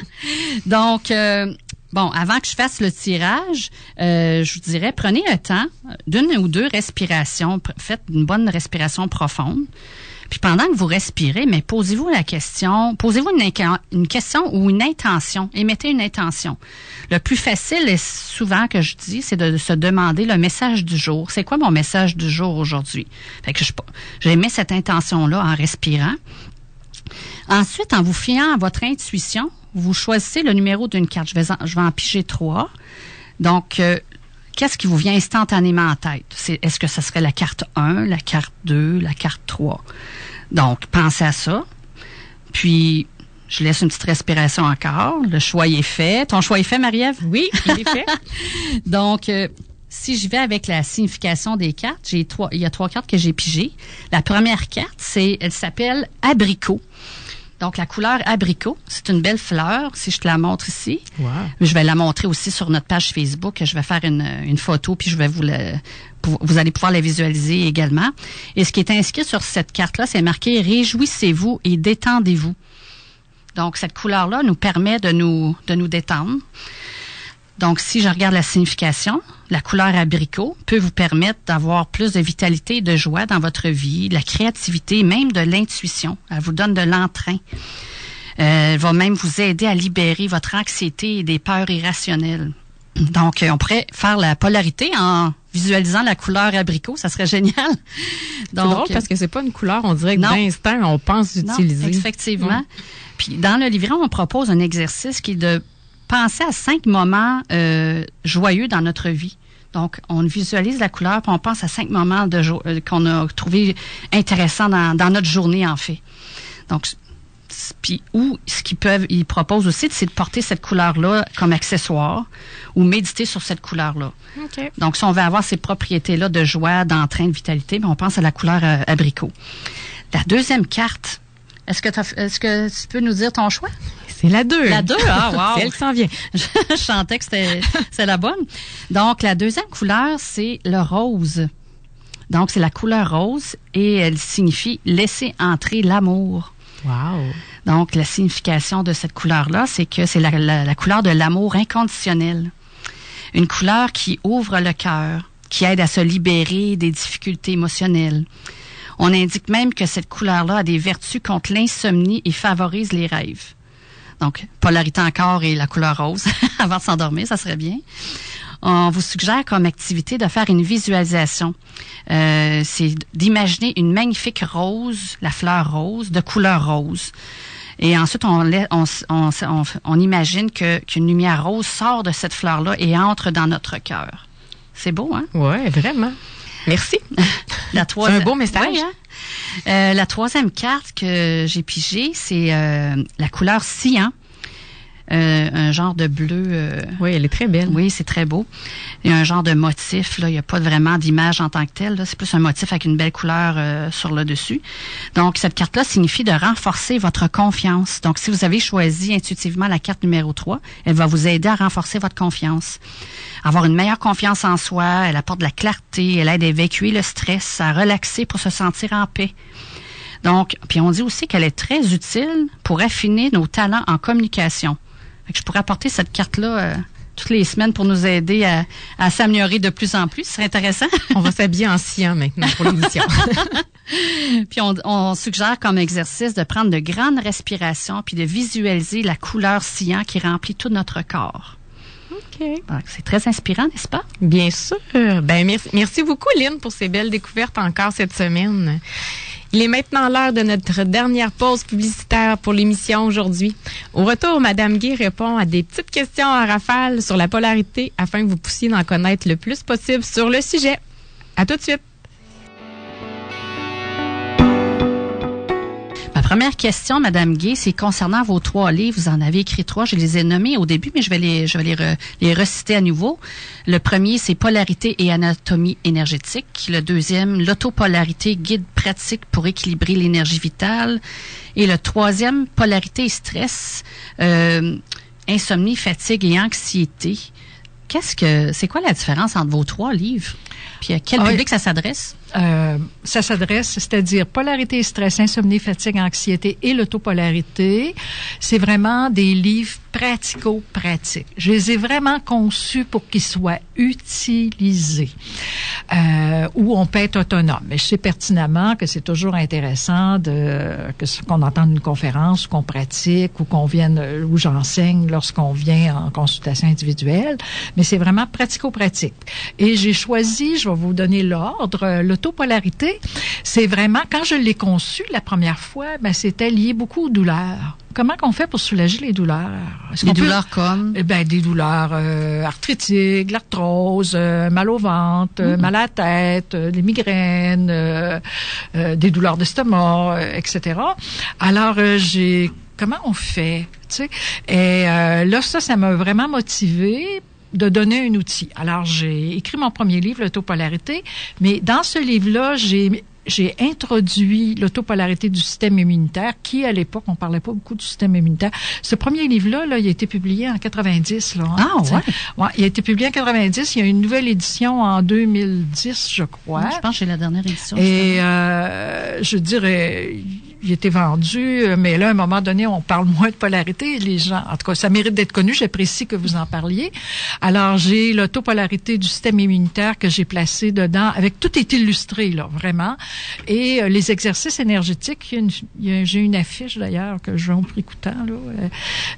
(laughs) Donc, euh, bon, avant que je fasse le tirage, euh, je vous dirais, prenez un temps d'une ou deux respirations. Faites une bonne respiration profonde. Puis pendant que vous respirez, mais posez-vous la question, posez-vous une, une question ou une intention, émettez une intention. Le plus facile, et souvent que je dis, c'est de se demander le message du jour. C'est quoi mon message du jour aujourd'hui? Fait que je, j'émets cette intention-là en respirant. Ensuite, en vous fiant à votre intuition, vous choisissez le numéro d'une carte. Je vais en, je vais en piger trois. Donc, euh, qu'est-ce qui vous vient instantanément en tête? C'est, est-ce que ce serait la carte 1, la carte 2, la carte 3? Donc, pensez à ça. Puis, je laisse une petite respiration encore. Le choix est fait. Ton choix est fait, Marie-Ève? Oui, il est fait. (laughs) Donc, euh, si je vais avec la signification des cartes, j'ai trois, il y a trois cartes que j'ai pigées. La première carte, c'est, elle s'appelle abricot. Donc, la couleur abricot, c'est une belle fleur. Si je te la montre ici, Wow. je vais la montrer aussi sur notre page Facebook. Je vais faire une, une photo, puis je vais vous la, pour- vous allez pouvoir la visualiser également. Et ce qui est inscrit sur cette carte-là, c'est marqué Réjouissez-vous et détendez-vous. Donc, cette couleur-là nous permet de nous, de nous détendre. Donc, si je regarde la signification, la couleur abricot peut vous permettre d'avoir plus de vitalité et de joie dans votre vie, de la créativité, même de l'intuition. Elle vous donne de l'entrain. Euh, elle va même vous aider à libérer votre anxiété et des peurs irrationnelles. Donc, euh, on pourrait faire la polarité en visualisant la couleur abricot. Ça serait génial. C'est drôle parce que c'est pas une couleur, on dirait que d'instinct, on pense non, utiliser. effectivement. Puis, dans le livret, on propose un exercice qui est de penser à cinq moments euh, joyeux dans notre vie. Donc, on visualise la couleur, puis on pense à cinq moments de euh, qu'on a trouvé intéressants dans, dans notre journée, en fait. Donc, puis ou ce qu'ils peuvent, ils proposent aussi, c'est de porter cette couleur-là comme accessoire ou méditer sur cette couleur-là. Donc, si on veut avoir ces propriétés-là de joie, d'entrain, de vitalité, ben, on pense à la couleur euh, abricot. La deuxième carte, est-ce que, est-ce que tu peux nous dire ton choix? C'est la 2. La deux, ah, (laughs) wow. C'est elle qui s'en vient. (laughs) Je chantais que c'était c'est la bonne. Donc, la deuxième couleur, c'est le rose. Donc, c'est la couleur rose et elle signifie laisser entrer l'amour. Wow. Donc, la signification de cette couleur-là, c'est que c'est la, la- la couleur de l'amour inconditionnel. Une couleur qui ouvre le cœur, qui aide à se libérer des difficultés émotionnelles. On indique même que cette couleur-là a des vertus contre l'insomnie et favorise les rêves. Donc, polarité encore et la couleur rose (laughs) avant de s'endormir, ça serait bien. On vous suggère comme activité de faire une visualisation. Euh, c'est d'imaginer une magnifique rose, la fleur rose, de couleur rose. Et ensuite, on, on, imagine qu'une lumière rose sort de cette fleur-là et entre dans notre cœur. C'est beau, hein? Ouais, vraiment. Merci. (laughs) La C'est un beau message. Hein? Euh, la troisième carte que j'ai pigée, c'est euh, la couleur cyan. Euh, un genre de bleu. euh, Oui, elle est très belle. oui, c'est très beau. Il y a un genre de motif. Là, il n'y a pas vraiment d'image en tant que telle. là. C'est plus un motif avec une belle couleur euh, sur le dessus. Donc, cette carte-là signifie de renforcer votre confiance. Donc, si vous avez choisi intuitivement la carte numéro 3, elle va vous aider à renforcer votre confiance. Avoir une meilleure confiance en soi, elle apporte de la clarté, elle aide à évacuer le stress, à relaxer pour se sentir en paix. Donc, puis on dit aussi qu'elle est très utile pour affiner nos talents en communication. Je pourrais apporter cette carte-là euh, toutes les semaines pour nous aider à, à s'améliorer de plus en plus. Ce serait intéressant. On va s'habiller en cyan maintenant pour l'émission. (laughs) puis on, on suggère comme exercice de prendre de grandes respirations puis de visualiser la couleur cyan qui remplit tout notre corps. OK. Donc, C'est très inspirant, n'est-ce pas? Bien sûr. Ben merci, merci beaucoup Lynn pour ces belles découvertes encore cette semaine. Il est maintenant l'heure de notre dernière pause publicitaire pour l'émission aujourd'hui. Au retour, Madame Guy répond à des petites questions à rafale sur la polarité afin que vous puissiez en connaître le plus possible sur le sujet. À tout de suite. Première question, Madame Gay, c'est concernant vos trois livres. Vous en avez écrit trois. Je les ai nommés au début, mais je vais les, je vais les, re- les reciter à nouveau. Le premier, c'est Polarité et anatomie énergétique. Le deuxième, L'autopolarité, guide pratique pour équilibrer l'énergie vitale. Et le troisième, Polarité et stress, euh, insomnie, fatigue et anxiété. Qu'est-ce que, c'est quoi la différence entre vos trois livres? Puis à quel Ah public ça s'adresse? Euh, ça s'adresse, c'est-à-dire polarité, stress, insomnie, fatigue, anxiété et l'autopolarité. C'est vraiment des livres pratico-pratiques. Je les ai vraiment conçus pour qu'ils soient utilisés, euh, où on peut être autonome. Mais je sais pertinemment que c'est toujours intéressant de que qu'on entende une conférence, ou qu'on pratique, ou qu'on vienne, euh, où j'enseigne lorsqu'on vient en consultation individuelle. Mais c'est vraiment pratico-pratique. Et j'ai choisi, je vais vous donner l'ordre, euh, l'autopolarité. C'est vraiment, quand je l'ai conçu la première fois, ben, c'était lié beaucoup aux douleurs. Comment qu'on fait pour soulager les douleurs? Peut- douleurs comme? eh ben, des douleurs euh, arthritiques, l'arthrose, euh, mal au ventre, euh, mal à la tête, euh, des migraines, des douleurs d'estomac, etc. Alors, j'ai comment on fait, tu sais? Et euh, là, ça, ça m'a vraiment motivé de donner un outil. Alors, j'ai écrit mon premier livre, l'autopolarité, mais dans ce livre-là, j'ai j'ai introduit l'autopolarité du système immunitaire, qui à l'époque, on parlait pas beaucoup du système immunitaire. Ce premier livre-là, là, il a été publié en 90. Là, hein, Ah, t'sais. ouais. Ouais, il a été publié en 90. Il y a une nouvelle édition en 2010, je crois. Je pense que j'ai la dernière édition. Et euh, je dirais, il était vendu, euh, mais là, à un moment donné, on parle moins de polarité. Les gens, en tout cas, ça mérite d'être connu. J'apprécie que vous en parliez. Alors, j'ai l'autopolarité du système immunitaire que j'ai placé dedans, avec tout est illustré, là, vraiment. Et euh, les exercices énergétiques, j'ai une affiche d'ailleurs que je vends au prix coûtant, là, euh,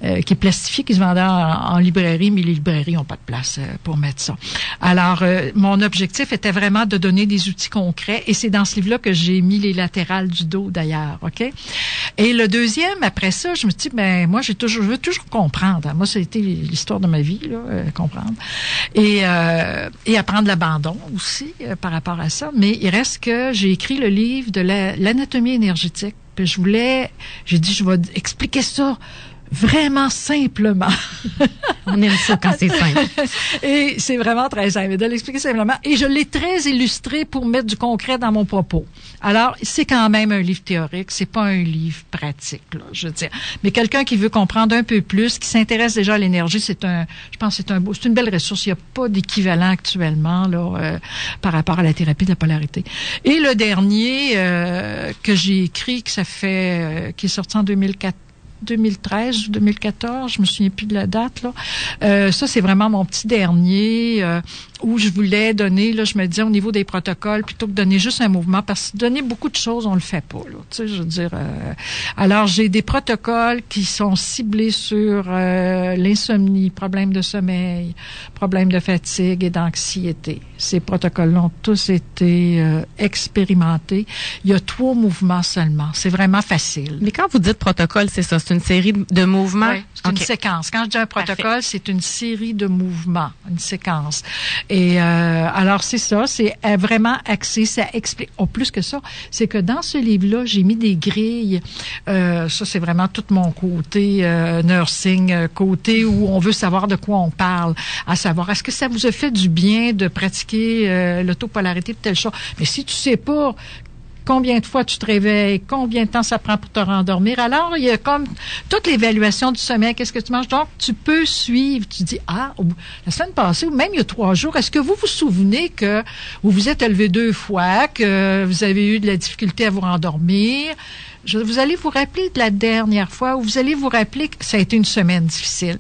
euh, qui est plastifiée, qui se vendait en, librairie, mais les librairies n'ont pas de place euh, pour mettre ça. Alors, euh, mon objectif était vraiment de donner des outils concrets, et c'est dans ce livre-là que j'ai mis les latérales du dos d'ailleurs, Et le deuxième, après ça, je me dit, ben moi, j'ai toujours, je veux toujours comprendre. Moi, ça a été l'histoire de ma vie, là, euh, comprendre, et euh, et apprendre l'abandon aussi euh, par rapport à ça. Mais il reste que j'ai écrit le livre de la- l'anatomie énergétique. Je voulais, j'ai dit, je vais expliquer ça vraiment simplement. (laughs) On aime ça quand c'est simple. (laughs) Et c'est vraiment très simple. De l'expliquer simplement. Et je l'ai très illustré pour mettre du concret dans mon propos. Alors, c'est quand même un livre théorique. C'est pas un livre pratique, là, je veux dire. Mais quelqu'un qui veut comprendre un peu plus, qui s'intéresse déjà à l'énergie, c'est un, je pense, c'est un, beau- c'est une belle ressource. Il n'y a pas d'équivalent actuellement, là, euh, par rapport à la thérapie de la polarité. Et le dernier, euh, que j'ai écrit, que ça fait, euh, qui est sorti en 2004 2013 ou 2014, je me souviens plus de la date là. Euh, ça c'est vraiment mon petit dernier euh, où je voulais donner là, je me disais au niveau des protocoles plutôt que donner juste un mouvement parce que donner beaucoup de choses on le fait pas là. Tu sais, je veux dire. euh, alors j'ai des protocoles qui sont ciblés sur euh, l'insomnie, problèmes de sommeil, problèmes de fatigue et d'anxiété. Ces protocoles ont tous été euh, expérimentés. Il y a trois mouvements seulement. C'est vraiment facile. Mais quand vous dites protocole, c'est ça, c'est une série de mouvements? Oui, c'est une séquence. Quand je dis un protocole, c'est une série de mouvements, une séquence. Et euh, alors c'est ça, c'est euh, vraiment axé, ça explique. Oh, plus que ça, c'est que dans ce livre-là, j'ai mis des grilles. Euh, ça, c'est vraiment tout mon côté euh, nursing, euh, côté où on veut savoir de quoi on parle, à savoir est-ce que ça vous a fait du bien de pratiquer euh, l'autopolarité de telle chose? Mais si tu sais pas combien de fois tu te réveilles, combien de temps ça prend pour te rendormir. Alors, il y a comme toute l'évaluation du sommeil, qu'est-ce que tu manges? Donc, tu peux suivre. Tu dis, ah, la semaine passée, ou même il y a trois jours, est-ce que vous vous souvenez que vous vous êtes levé deux fois, que vous avez eu de la difficulté à vous rendormir? Je- vous allez vous rappeler de la dernière fois ou vous allez vous rappeler que ça a été une semaine difficile.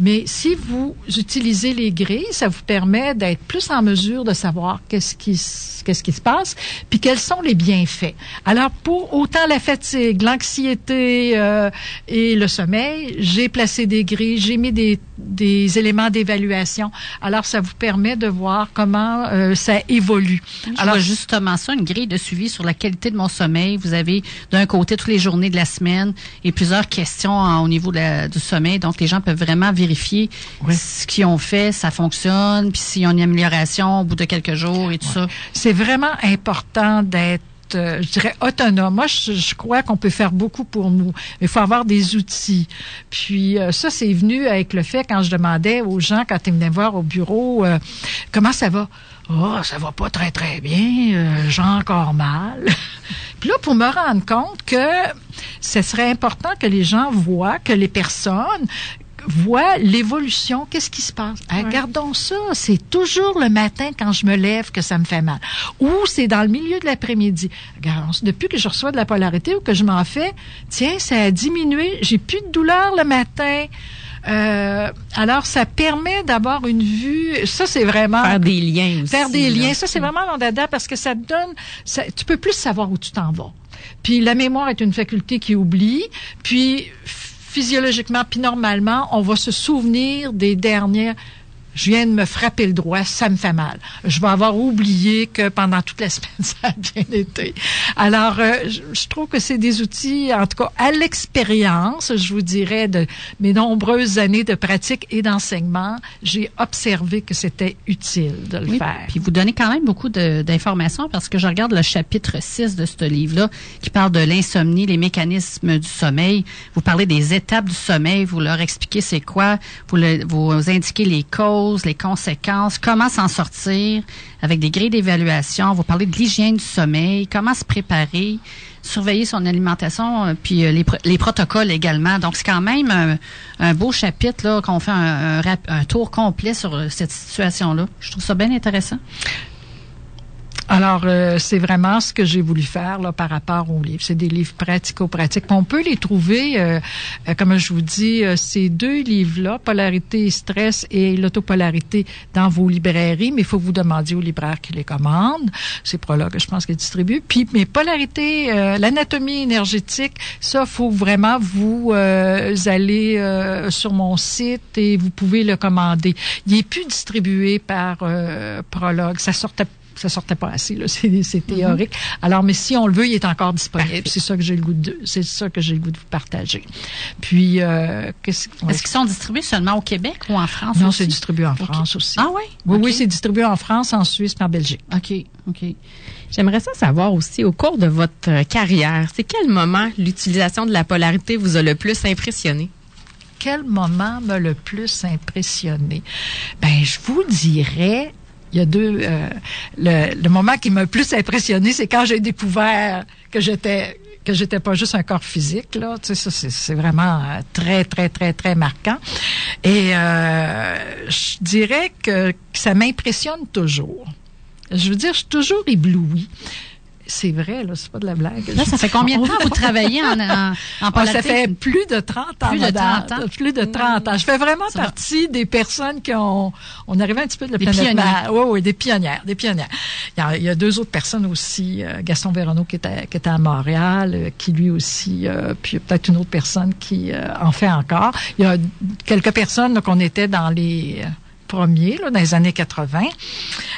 Mais si vous utilisez les grilles, ça vous permet d'être plus en mesure de savoir qu'est-ce qui, qu'est-ce qui se passe, puis quels sont les bienfaits. Alors, pour autant la fatigue, l'anxiété euh, et le sommeil, j'ai placé des grilles, j'ai mis des, des éléments d'évaluation. Alors, ça vous permet de voir comment euh, ça évolue. Alors justement ça, une grille de suivi sur la qualité de mon sommeil. Vous avez d'un côté toutes les journées de la semaine et plusieurs questions en- au niveau de la- du sommeil. Donc les gens peuvent vraiment vérifier Oui. ce qu'ils ont fait, ça fonctionne, puis s'il y a une amélioration au bout de quelques jours et tout ça. c'est vraiment important d'être euh, je dirais autonome. Moi, je, crois qu'on peut faire beaucoup pour nous. Il faut avoir des outils. Puis euh, ça, c'est venu avec le fait quand je demandais aux gens quand ils venaient voir au bureau euh, comment ça va? Oh, ça va pas très très bien. J'ai encore mal. (laughs) Puis là, pour me rendre compte que ce serait important que les gens voient que les personnes voient l'évolution, qu'est-ce qui se passe? Regardons ça, c'est toujours le matin quand je me lève que ça me fait mal. Ou c'est dans le milieu de l'après-midi. Regardons depuis que je reçois de la polarité ou que je m'en fais, tiens, ça a diminué, j'ai plus de douleur le matin. Euh, alors, ça permet d'avoir une vue. Ça, c'est vraiment Faire des liens aussi. faire des là. liens. Ça, c'est vraiment mon dada parce que ça te donne, ça, tu peux plus savoir où tu t'en vas. Puis la mémoire est une faculté qui oublie. Puis physiologiquement, puis normalement, on va se souvenir des dernières. Je viens de me frapper le droit, ça me fait mal. Je vais avoir oublié que pendant toute la (laughs) semaine, ça a bien été. Alors, euh, je, je trouve que c'est des outils, en tout cas, à l'expérience, je vous dirais, de mes nombreuses années de pratique et d'enseignement, j'ai observé que c'était utile de le Oui, faire. Puis vous donnez quand même beaucoup d'informations parce que je regarde le chapitre 6 de ce livre-là qui parle de l'insomnie, les mécanismes du sommeil. Vous parlez des étapes du sommeil, vous leur expliquez c'est quoi, vous, le- vous indiquez les causes, les conséquences, comment s'en sortir avec des grilles d'évaluation. On va parler de l'hygiène du sommeil, comment se préparer, surveiller son alimentation, euh, puis euh, les, les protocoles également. Donc, c'est quand même un, beau chapitre là qu'on fait un, un tour complet sur euh, cette situation-là. Je trouve ça bien intéressant. Alors, euh, c'est vraiment ce que j'ai voulu faire là, par rapport aux livres. C'est des livres pratico-pratiques. On peut les trouver, euh, euh, comme je vous dis, ces deux livres-là, Polarité et Stress et l'autopolarité, dans vos librairies, mais il faut vous demander au libraire qui les commande. C'est Prologue, je pense, qui distribue. Puis, mais Polarité, l'anatomie énergétique, ça, faut vraiment vous euh, sur mon site et vous pouvez le commander. Il est plus distribué par Prologue. Ça sortait ça sortait pas assez là, (laughs) c'est théorique. Alors mais si on le veut, il est encore disponible. C'est ça que j'ai le goût de c'est ça que j'ai le goût de vous partager. Puis euh, qu'est-ce ouais. Est-ce qu'ils sont distribués seulement au Québec ou en France Non, c'est distribué en France aussi. Ah oui? Oui, oui, c'est distribué en France, en Suisse, en Belgique. OK, OK. J'aimerais ça savoir aussi, au cours de votre carrière, c'est quel moment l'utilisation de la polarité vous a le plus impressionné? Quel moment m'a le plus impressionné? Ben, je vous dirais il y a deux. euh, le, le moment qui m'a le plus impressionné, c'est quand j'ai découvert que j'étais que j'étais pas juste un corps physique là. Tu sais, ça c'est vraiment euh, très très très très marquant. Et euh, je dirais que ça m'impressionne toujours. Je veux dire, je suis toujours éblouie. C'est vrai, là, c'est pas de la blague. Là, ça fait combien de temps vous travaillez en, en, en Ah, ça fait plus de 30 ans. Plus de madame. 30 ans. Plus de 30 ans. Je fais vraiment Ça va. partie des personnes qui ont... On arrivait un petit peu de la Des planète. Mars. Oui, oui, des pionnières. Des pionnières. Il y a, il y a deux autres personnes aussi. euh, Gaston Véronneau qui était, qui était à Montréal, euh, qui lui aussi... euh, puis peut-être une autre personne qui euh, en fait encore. Il y a quelques personnes qu'on était dans les... premiers, là, dans les années 80.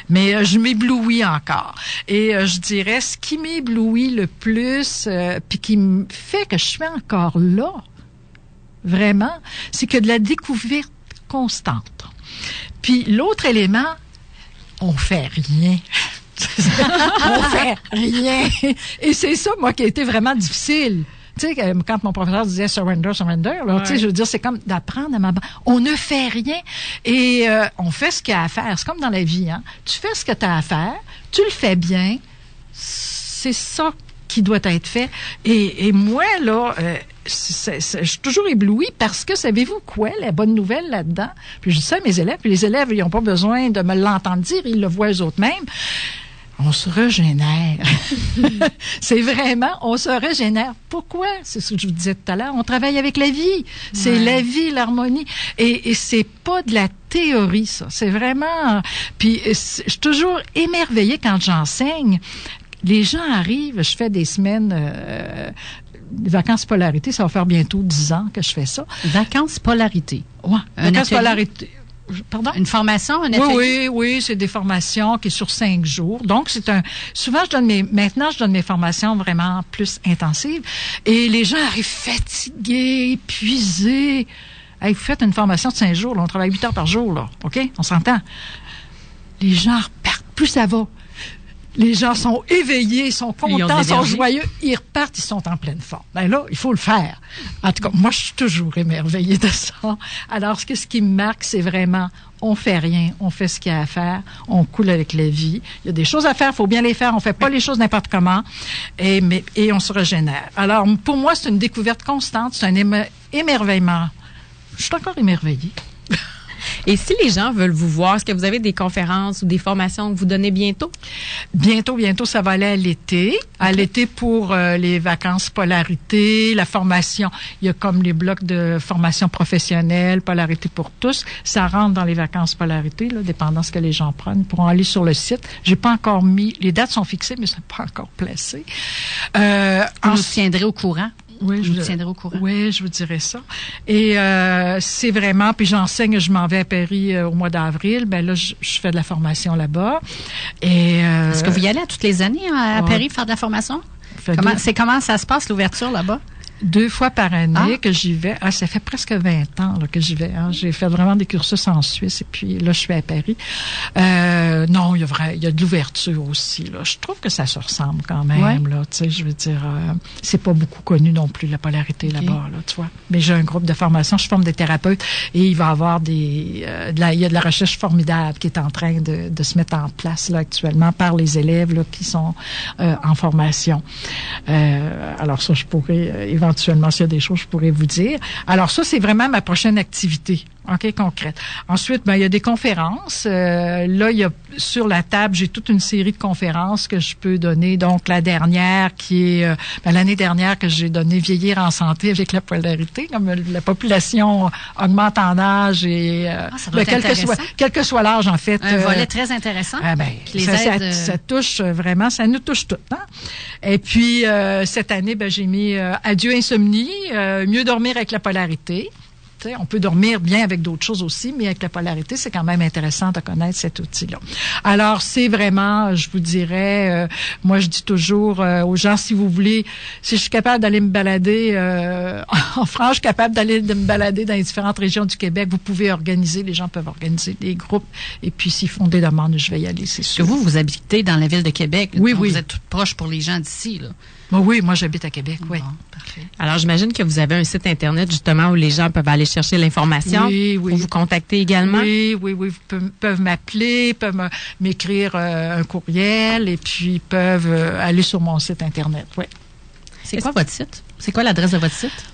Mais euh, je m'éblouis encore. Et euh, je dirais, ce qui m'éblouit le plus, euh, puis qui me fait que je suis encore là, vraiment, c'est que de la découverte constante. Puis l'autre élément, on fait rien. (laughs) on fait rien. Et c'est ça, moi, qui a été vraiment difficile. Tu sais, que quand mon professeur disait surrender, surrender, tu sais, je veux dire, c'est comme d'apprendre à m'abandonner. On ne fait rien et euh, on fait ce qu'il y a à faire. C'est comme dans la vie, hein. Tu fais ce que tu as à faire, tu le fais bien, c'est ça qui doit être fait. Et, et moi, là, euh, c'est- c'est- je suis toujours éblouie parce que savez-vous quoi, la bonne nouvelle là-dedans? Puis je dis ça à mes élèves, puis les élèves, ils n'ont pas besoin de me l'entendre dire, ils le voient eux-mêmes. On se régénère. (laughs) c'est vraiment, on se régénère. Pourquoi? C'est ce que je vous disais tout à l'heure. On travaille avec la vie. C'est la vie, l'harmonie. Et, et c'est pas de la théorie, ça. C'est vraiment... Puis euh, je suis toujours émerveillée quand j'enseigne. Les gens arrivent, je fais des semaines... euh, vacances polarité, ça va faire bientôt dix ans que je fais ça. Vacances polarité. Ouais, Un vacances atelier? polarité. Pardon? Une formation, un Oui, oui, oui, c'est des formations qui est sur cinq jours. Donc, c'est un. Souvent, je donne mes. Maintenant, je donne mes formations vraiment plus intensives. Et les gens arrivent fatigués, épuisés. Hey, vous faites une formation de cinq jours, là, on travaille huit heures par jour, là. OK? On s'entend. Les gens repartent. Plus ça va. Les gens sont éveillés, sont contents, sont joyeux. Ils repartent, ils sont en pleine forme. Ben là, il faut le faire. En tout cas, moi, je suis toujours émerveillée de ça. Alors, ce que- ce qui me marque, c'est vraiment, on fait rien, on fait ce qu'il y a à faire, on coule avec la vie. Il y a des choses à faire, faut bien les faire. On fait pas les choses n'importe comment, et mais et on se régénère. Alors, pour moi, c'est une découverte constante, c'est un éme- émerveillement. Je suis encore émerveillée. (laughs) Et si les gens veulent vous voir, est-ce que vous avez des conférences ou des formations que vous donnez bientôt? Bientôt, bientôt, ça va aller à l'été. À l'été pour euh, les vacances polarité, la formation. Il y a comme les blocs de formation professionnelle, polarité pour tous. Ça rentre dans les vacances polarité, là, dépendant ce que les gens prennent. Pour aller sur le site, j'ai pas encore mis. Les dates sont fixées, mais c'est pas encore placé. Euh, Vous nous tiendrez au courant. Oui, je vous tiendrai au courant. Oui, je vous dirai ça. Et euh, c'est vraiment, puis j'enseigne, je m'en vais à Paris euh, au mois d'avril. Ben là, je, je fais de la formation là-bas. Et euh, Est-ce que vous y allez à toutes les années hein, à ouais. Paris faire de la formation? Comment, c'est comment ça se passe l'ouverture là-bas? Deux fois par année Ah. que j'y vais. Ah, ça fait presque 20 ans là, que j'y vais. hein. J'ai fait vraiment des cursus en Suisse et puis là, je suis à Paris. Euh, non, il y a vrai, il y a de l'ouverture aussi. Là. Je trouve que ça se ressemble quand même. Ouais. Là, tu sais, je veux dire, euh, c'est pas beaucoup connu non plus la polarité là-bas. Là, tu vois. Mais j'ai un groupe de formation. Je forme des thérapeutes et il va y avoir des, euh, de la, il y a de la recherche formidable qui est en train de, de se mettre en place là actuellement par les élèves là, qui sont euh, en formation. Euh, alors ça, je pourrais euh, éventuellement, s'il y a des choses, je pourrais vous dire. Alors ça, c'est vraiment ma prochaine activité. OK, concrète. Ensuite, ben, il y a des conférences. Euh, là, il y a sur la table, j'ai toute une série de conférences que je peux donner. Donc, la dernière qui est euh, ben, l'année dernière que j'ai donné Vieillir en santé avec la polarité. Comme la population augmente en âge et euh, Ah, ben, quel, que soit, intéressant. quel que soit l'âge, en fait. Un euh, volet très intéressant. ah ben, les ça, ça- aide, euh, ça touche euh, vraiment, ça nous touche toutes. Hein? Et puis, euh, cette année, ben, j'ai mis euh, Adieu insomnie, euh, mieux dormir avec la polarité. On peut dormir bien avec d'autres choses aussi, mais avec la polarité, c'est quand même intéressant de connaître cet outil-là. Alors, c'est vraiment, je vous dirais, euh, moi, je dis toujours euh, aux gens, si vous voulez, si je suis capable d'aller me balader euh, (laughs) en France, je suis capable d'aller me balader dans les différentes régions du Québec, vous pouvez organiser, les gens peuvent organiser des groupes, et puis s'ils font des demandes, je vais y aller, c'est Parce que sûr. vous, vous habitez dans la ville de Québec. Oui, oui. Vous êtes proche pour les gens d'ici. là. Bon, oui, moi, j'habite à Québec, oui. Bon, parfait. Alors, j'imagine que vous avez un site Internet, justement, où les gens peuvent aller chercher l'information. Oui, oui. Pour vous contacter également. Oui, oui, oui. Vous peuvent, m'appeler, peuvent m'écrire euh, un courriel et puis peuvent euh, aller sur mon site Internet. Oui. C'est quoi votre site? C'est quoi l'adresse de votre site?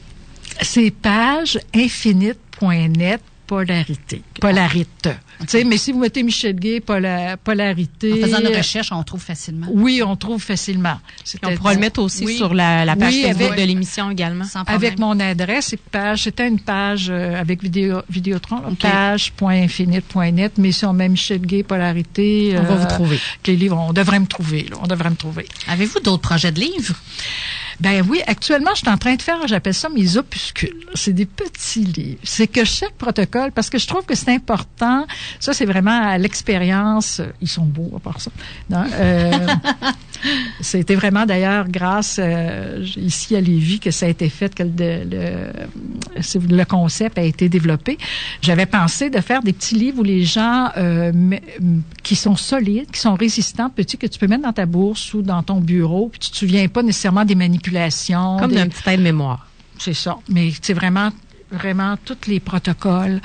C'est page infinite.net polarité. Polarite. Tu sais, mais si vous mettez Michel Gay, pola- polarité. En faisant une euh, recherche, on trouve facilement. Oui, on trouve facilement. On pourra le mettre aussi Oui. sur la, la page Oui, Facebook avec- de l'émission également. Sans problème. Avec mon adresse, c'est page, c'était une page euh, avec vidéo, Vidéotron, là, OK. page.infinite.net, mais si on met Michel Gay, polarité. On va euh, vous trouver. Les livres, on devrait me trouver, là, on devrait me trouver. Avez-vous d'autres projets de livres? Ben oui, actuellement, je suis en train de faire, j'appelle ça mes opuscules. C'est des petits livres. C'est que chaque protocole, parce que je trouve que c'est important, ça c'est vraiment à l'expérience, ils sont beaux à part ça. Non, euh, (laughs) C'était vraiment d'ailleurs grâce euh, ici à Lévis que ça a été fait, que le, le, c'est- le concept a été développé. J'avais pensé de faire des petits livres où les gens euh, qui sont solides, qui sont résistants, petits, que tu peux mettre dans ta bourse ou dans ton bureau, puis tu te souviens pas nécessairement des manipulations. Comme d'un petit aide-mémoire. c'est ça. Mais c'est vraiment vraiment tous les protocoles.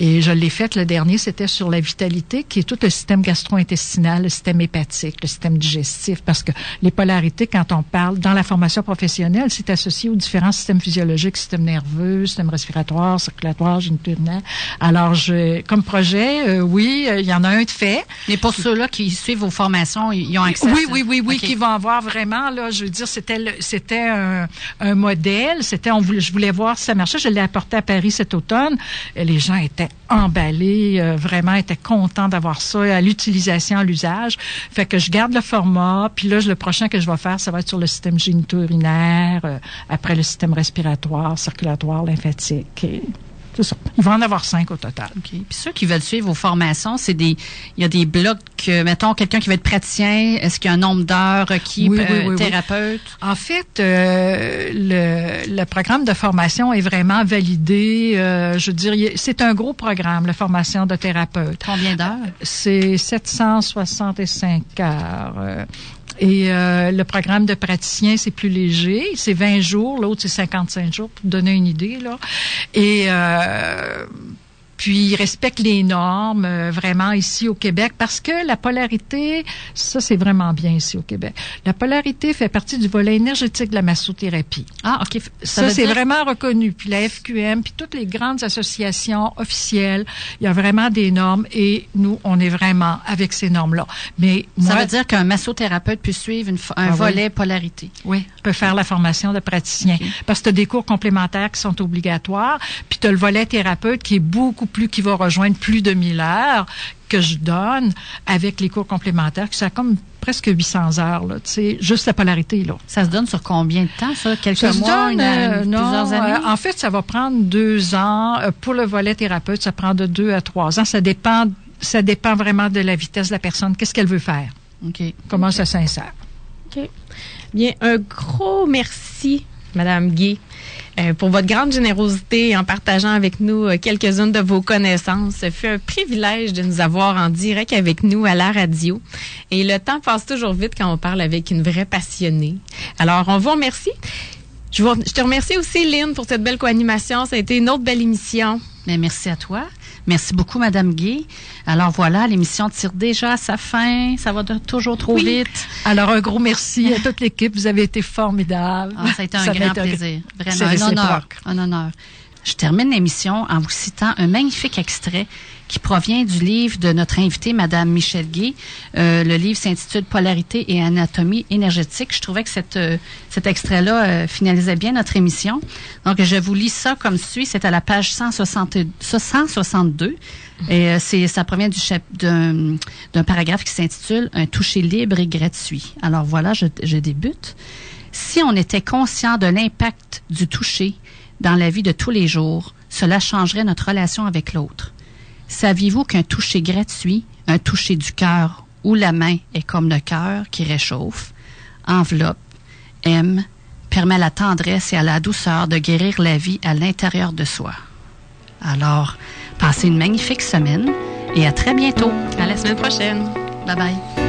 Et je l'ai fait le dernier, c'était sur la vitalité, qui est tout le système gastro-intestinal, le système hépatique, le système digestif, parce que les polarités, quand on parle dans la formation professionnelle, c'est associé aux différents systèmes physiologiques, système nerveux, système respiratoire, circulatoire, géniturinaire. Alors, je, comme projet, euh, oui, euh, il y en a un de fait. Mais pour ceux-là qui suivent vos formations, ils ont accès Oui, oui, oui, oui, qui vont avoir vraiment là, je veux dire, c'était c'était un, un modèle, c'était on voulait, je voulais voir si ça marchait, je l'ai apporté à Paris cet automne, les gens étaient emballés, euh, vraiment étaient contents d'avoir ça à l'utilisation, à l'usage. Fait que je garde le format, puis là le prochain que je vais faire, ça va être sur le système génito-urinaire, euh, après le système respiratoire, circulatoire, lymphatique. C'est ça. Il va en avoir cinq au total. OK. Puis ceux qui veulent suivre vos formations, c'est des, il y a des blocs, euh, mettons, quelqu'un qui veut être praticien, est-ce qu'il y a un nombre d'heures requis, Oui, oui, euh, oui, oui. thérapeute? En fait, euh, le, le programme de formation est vraiment validé. euh, je veux dire, il est- c'est un gros programme, la formation de thérapeute. Combien d'heures? C'est 765 heures. Et euh, le programme de praticien, c'est plus léger. C'est 20 jours. L'autre, c'est 55 jours, pour donner une idée. Là. Et... Euh, puis il respecte les normes euh, vraiment ici au Québec parce que la polarité, ça c'est vraiment bien ici au Québec. La polarité fait partie du volet énergétique de la massothérapie. Ah, OK. Ça, c'est dire- vraiment reconnu. Puis la FQM, puis toutes les grandes associations officielles, il y a vraiment des normes et nous, on est vraiment avec ces normes-là. Mais Ça moi, veut dire qu'un massothérapeute peut suivre une un Ah oui. volet polarité. oui, peut faire la formation de praticien. Parce que tu as des cours complémentaires qui sont obligatoires, puis tu as le volet thérapeute qui est beaucoup plus, qui va rejoindre plus de 1000 heures que je donne avec les cours complémentaires, qui sont comme presque 800 heures, là, tu sais, juste la polarité, là. Ça se donne sur combien de temps, ça? Quelques Ça se mois, donne, une, euh, non, plusieurs années? euh, en fait, ça va prendre deux ans. Euh, Pour le volet thérapeute, ça prend de deux à trois ans. Ça dépend, ça dépend vraiment de la vitesse de la personne. Qu'est-ce qu'elle veut faire? OK. Comment ça s'insère? OK. Bien, un gros merci, Madame Gay. Euh, pour votre grande générosité en partageant avec nous euh, quelques-unes de vos connaissances. Ce fut un privilège de nous avoir en direct avec nous à la radio. Et le temps passe toujours vite quand on parle avec une vraie passionnée. Alors, on vous remercie. Je, te remercie aussi, Lynn, pour cette belle co-animation. Ça a été une autre belle émission. Mais merci à toi. Merci beaucoup, Madame Gay. Alors voilà, l'émission tire déjà à sa fin. Ça va de, toujours trop Oui. vite. Alors, un gros merci à toute l'équipe. Vous avez été formidable. Ah, ça a été un Ça grand été un- plaisir. Vraiment, honneur. Un honneur. Je termine l'émission en vous citant un magnifique extrait qui provient du livre de notre invitée, Madame Michel Gay. Euh, le livre s'intitule Polarité et anatomie énergétique. Je trouvais que cette, euh, cet extrait-là euh, finalisait bien notre émission. Donc, je vous lis ça comme suit. C'est à la page 160 162. Et euh, c'est, ça provient du chap- d'un, d'un paragraphe qui s'intitule Un toucher libre et gratuit. Alors voilà, je, je débute. Si on était conscient de l'impact du toucher dans la vie de tous les jours, cela changerait notre relation avec l'autre. Saviez-vous qu'un toucher gratuit, un toucher du cœur où la main est comme le cœur qui réchauffe, enveloppe, aime, permet à la tendresse et à la douceur de guérir la vie à l'intérieur de soi. Alors, passez une magnifique semaine et à très bientôt. À la semaine prochaine. Bye bye.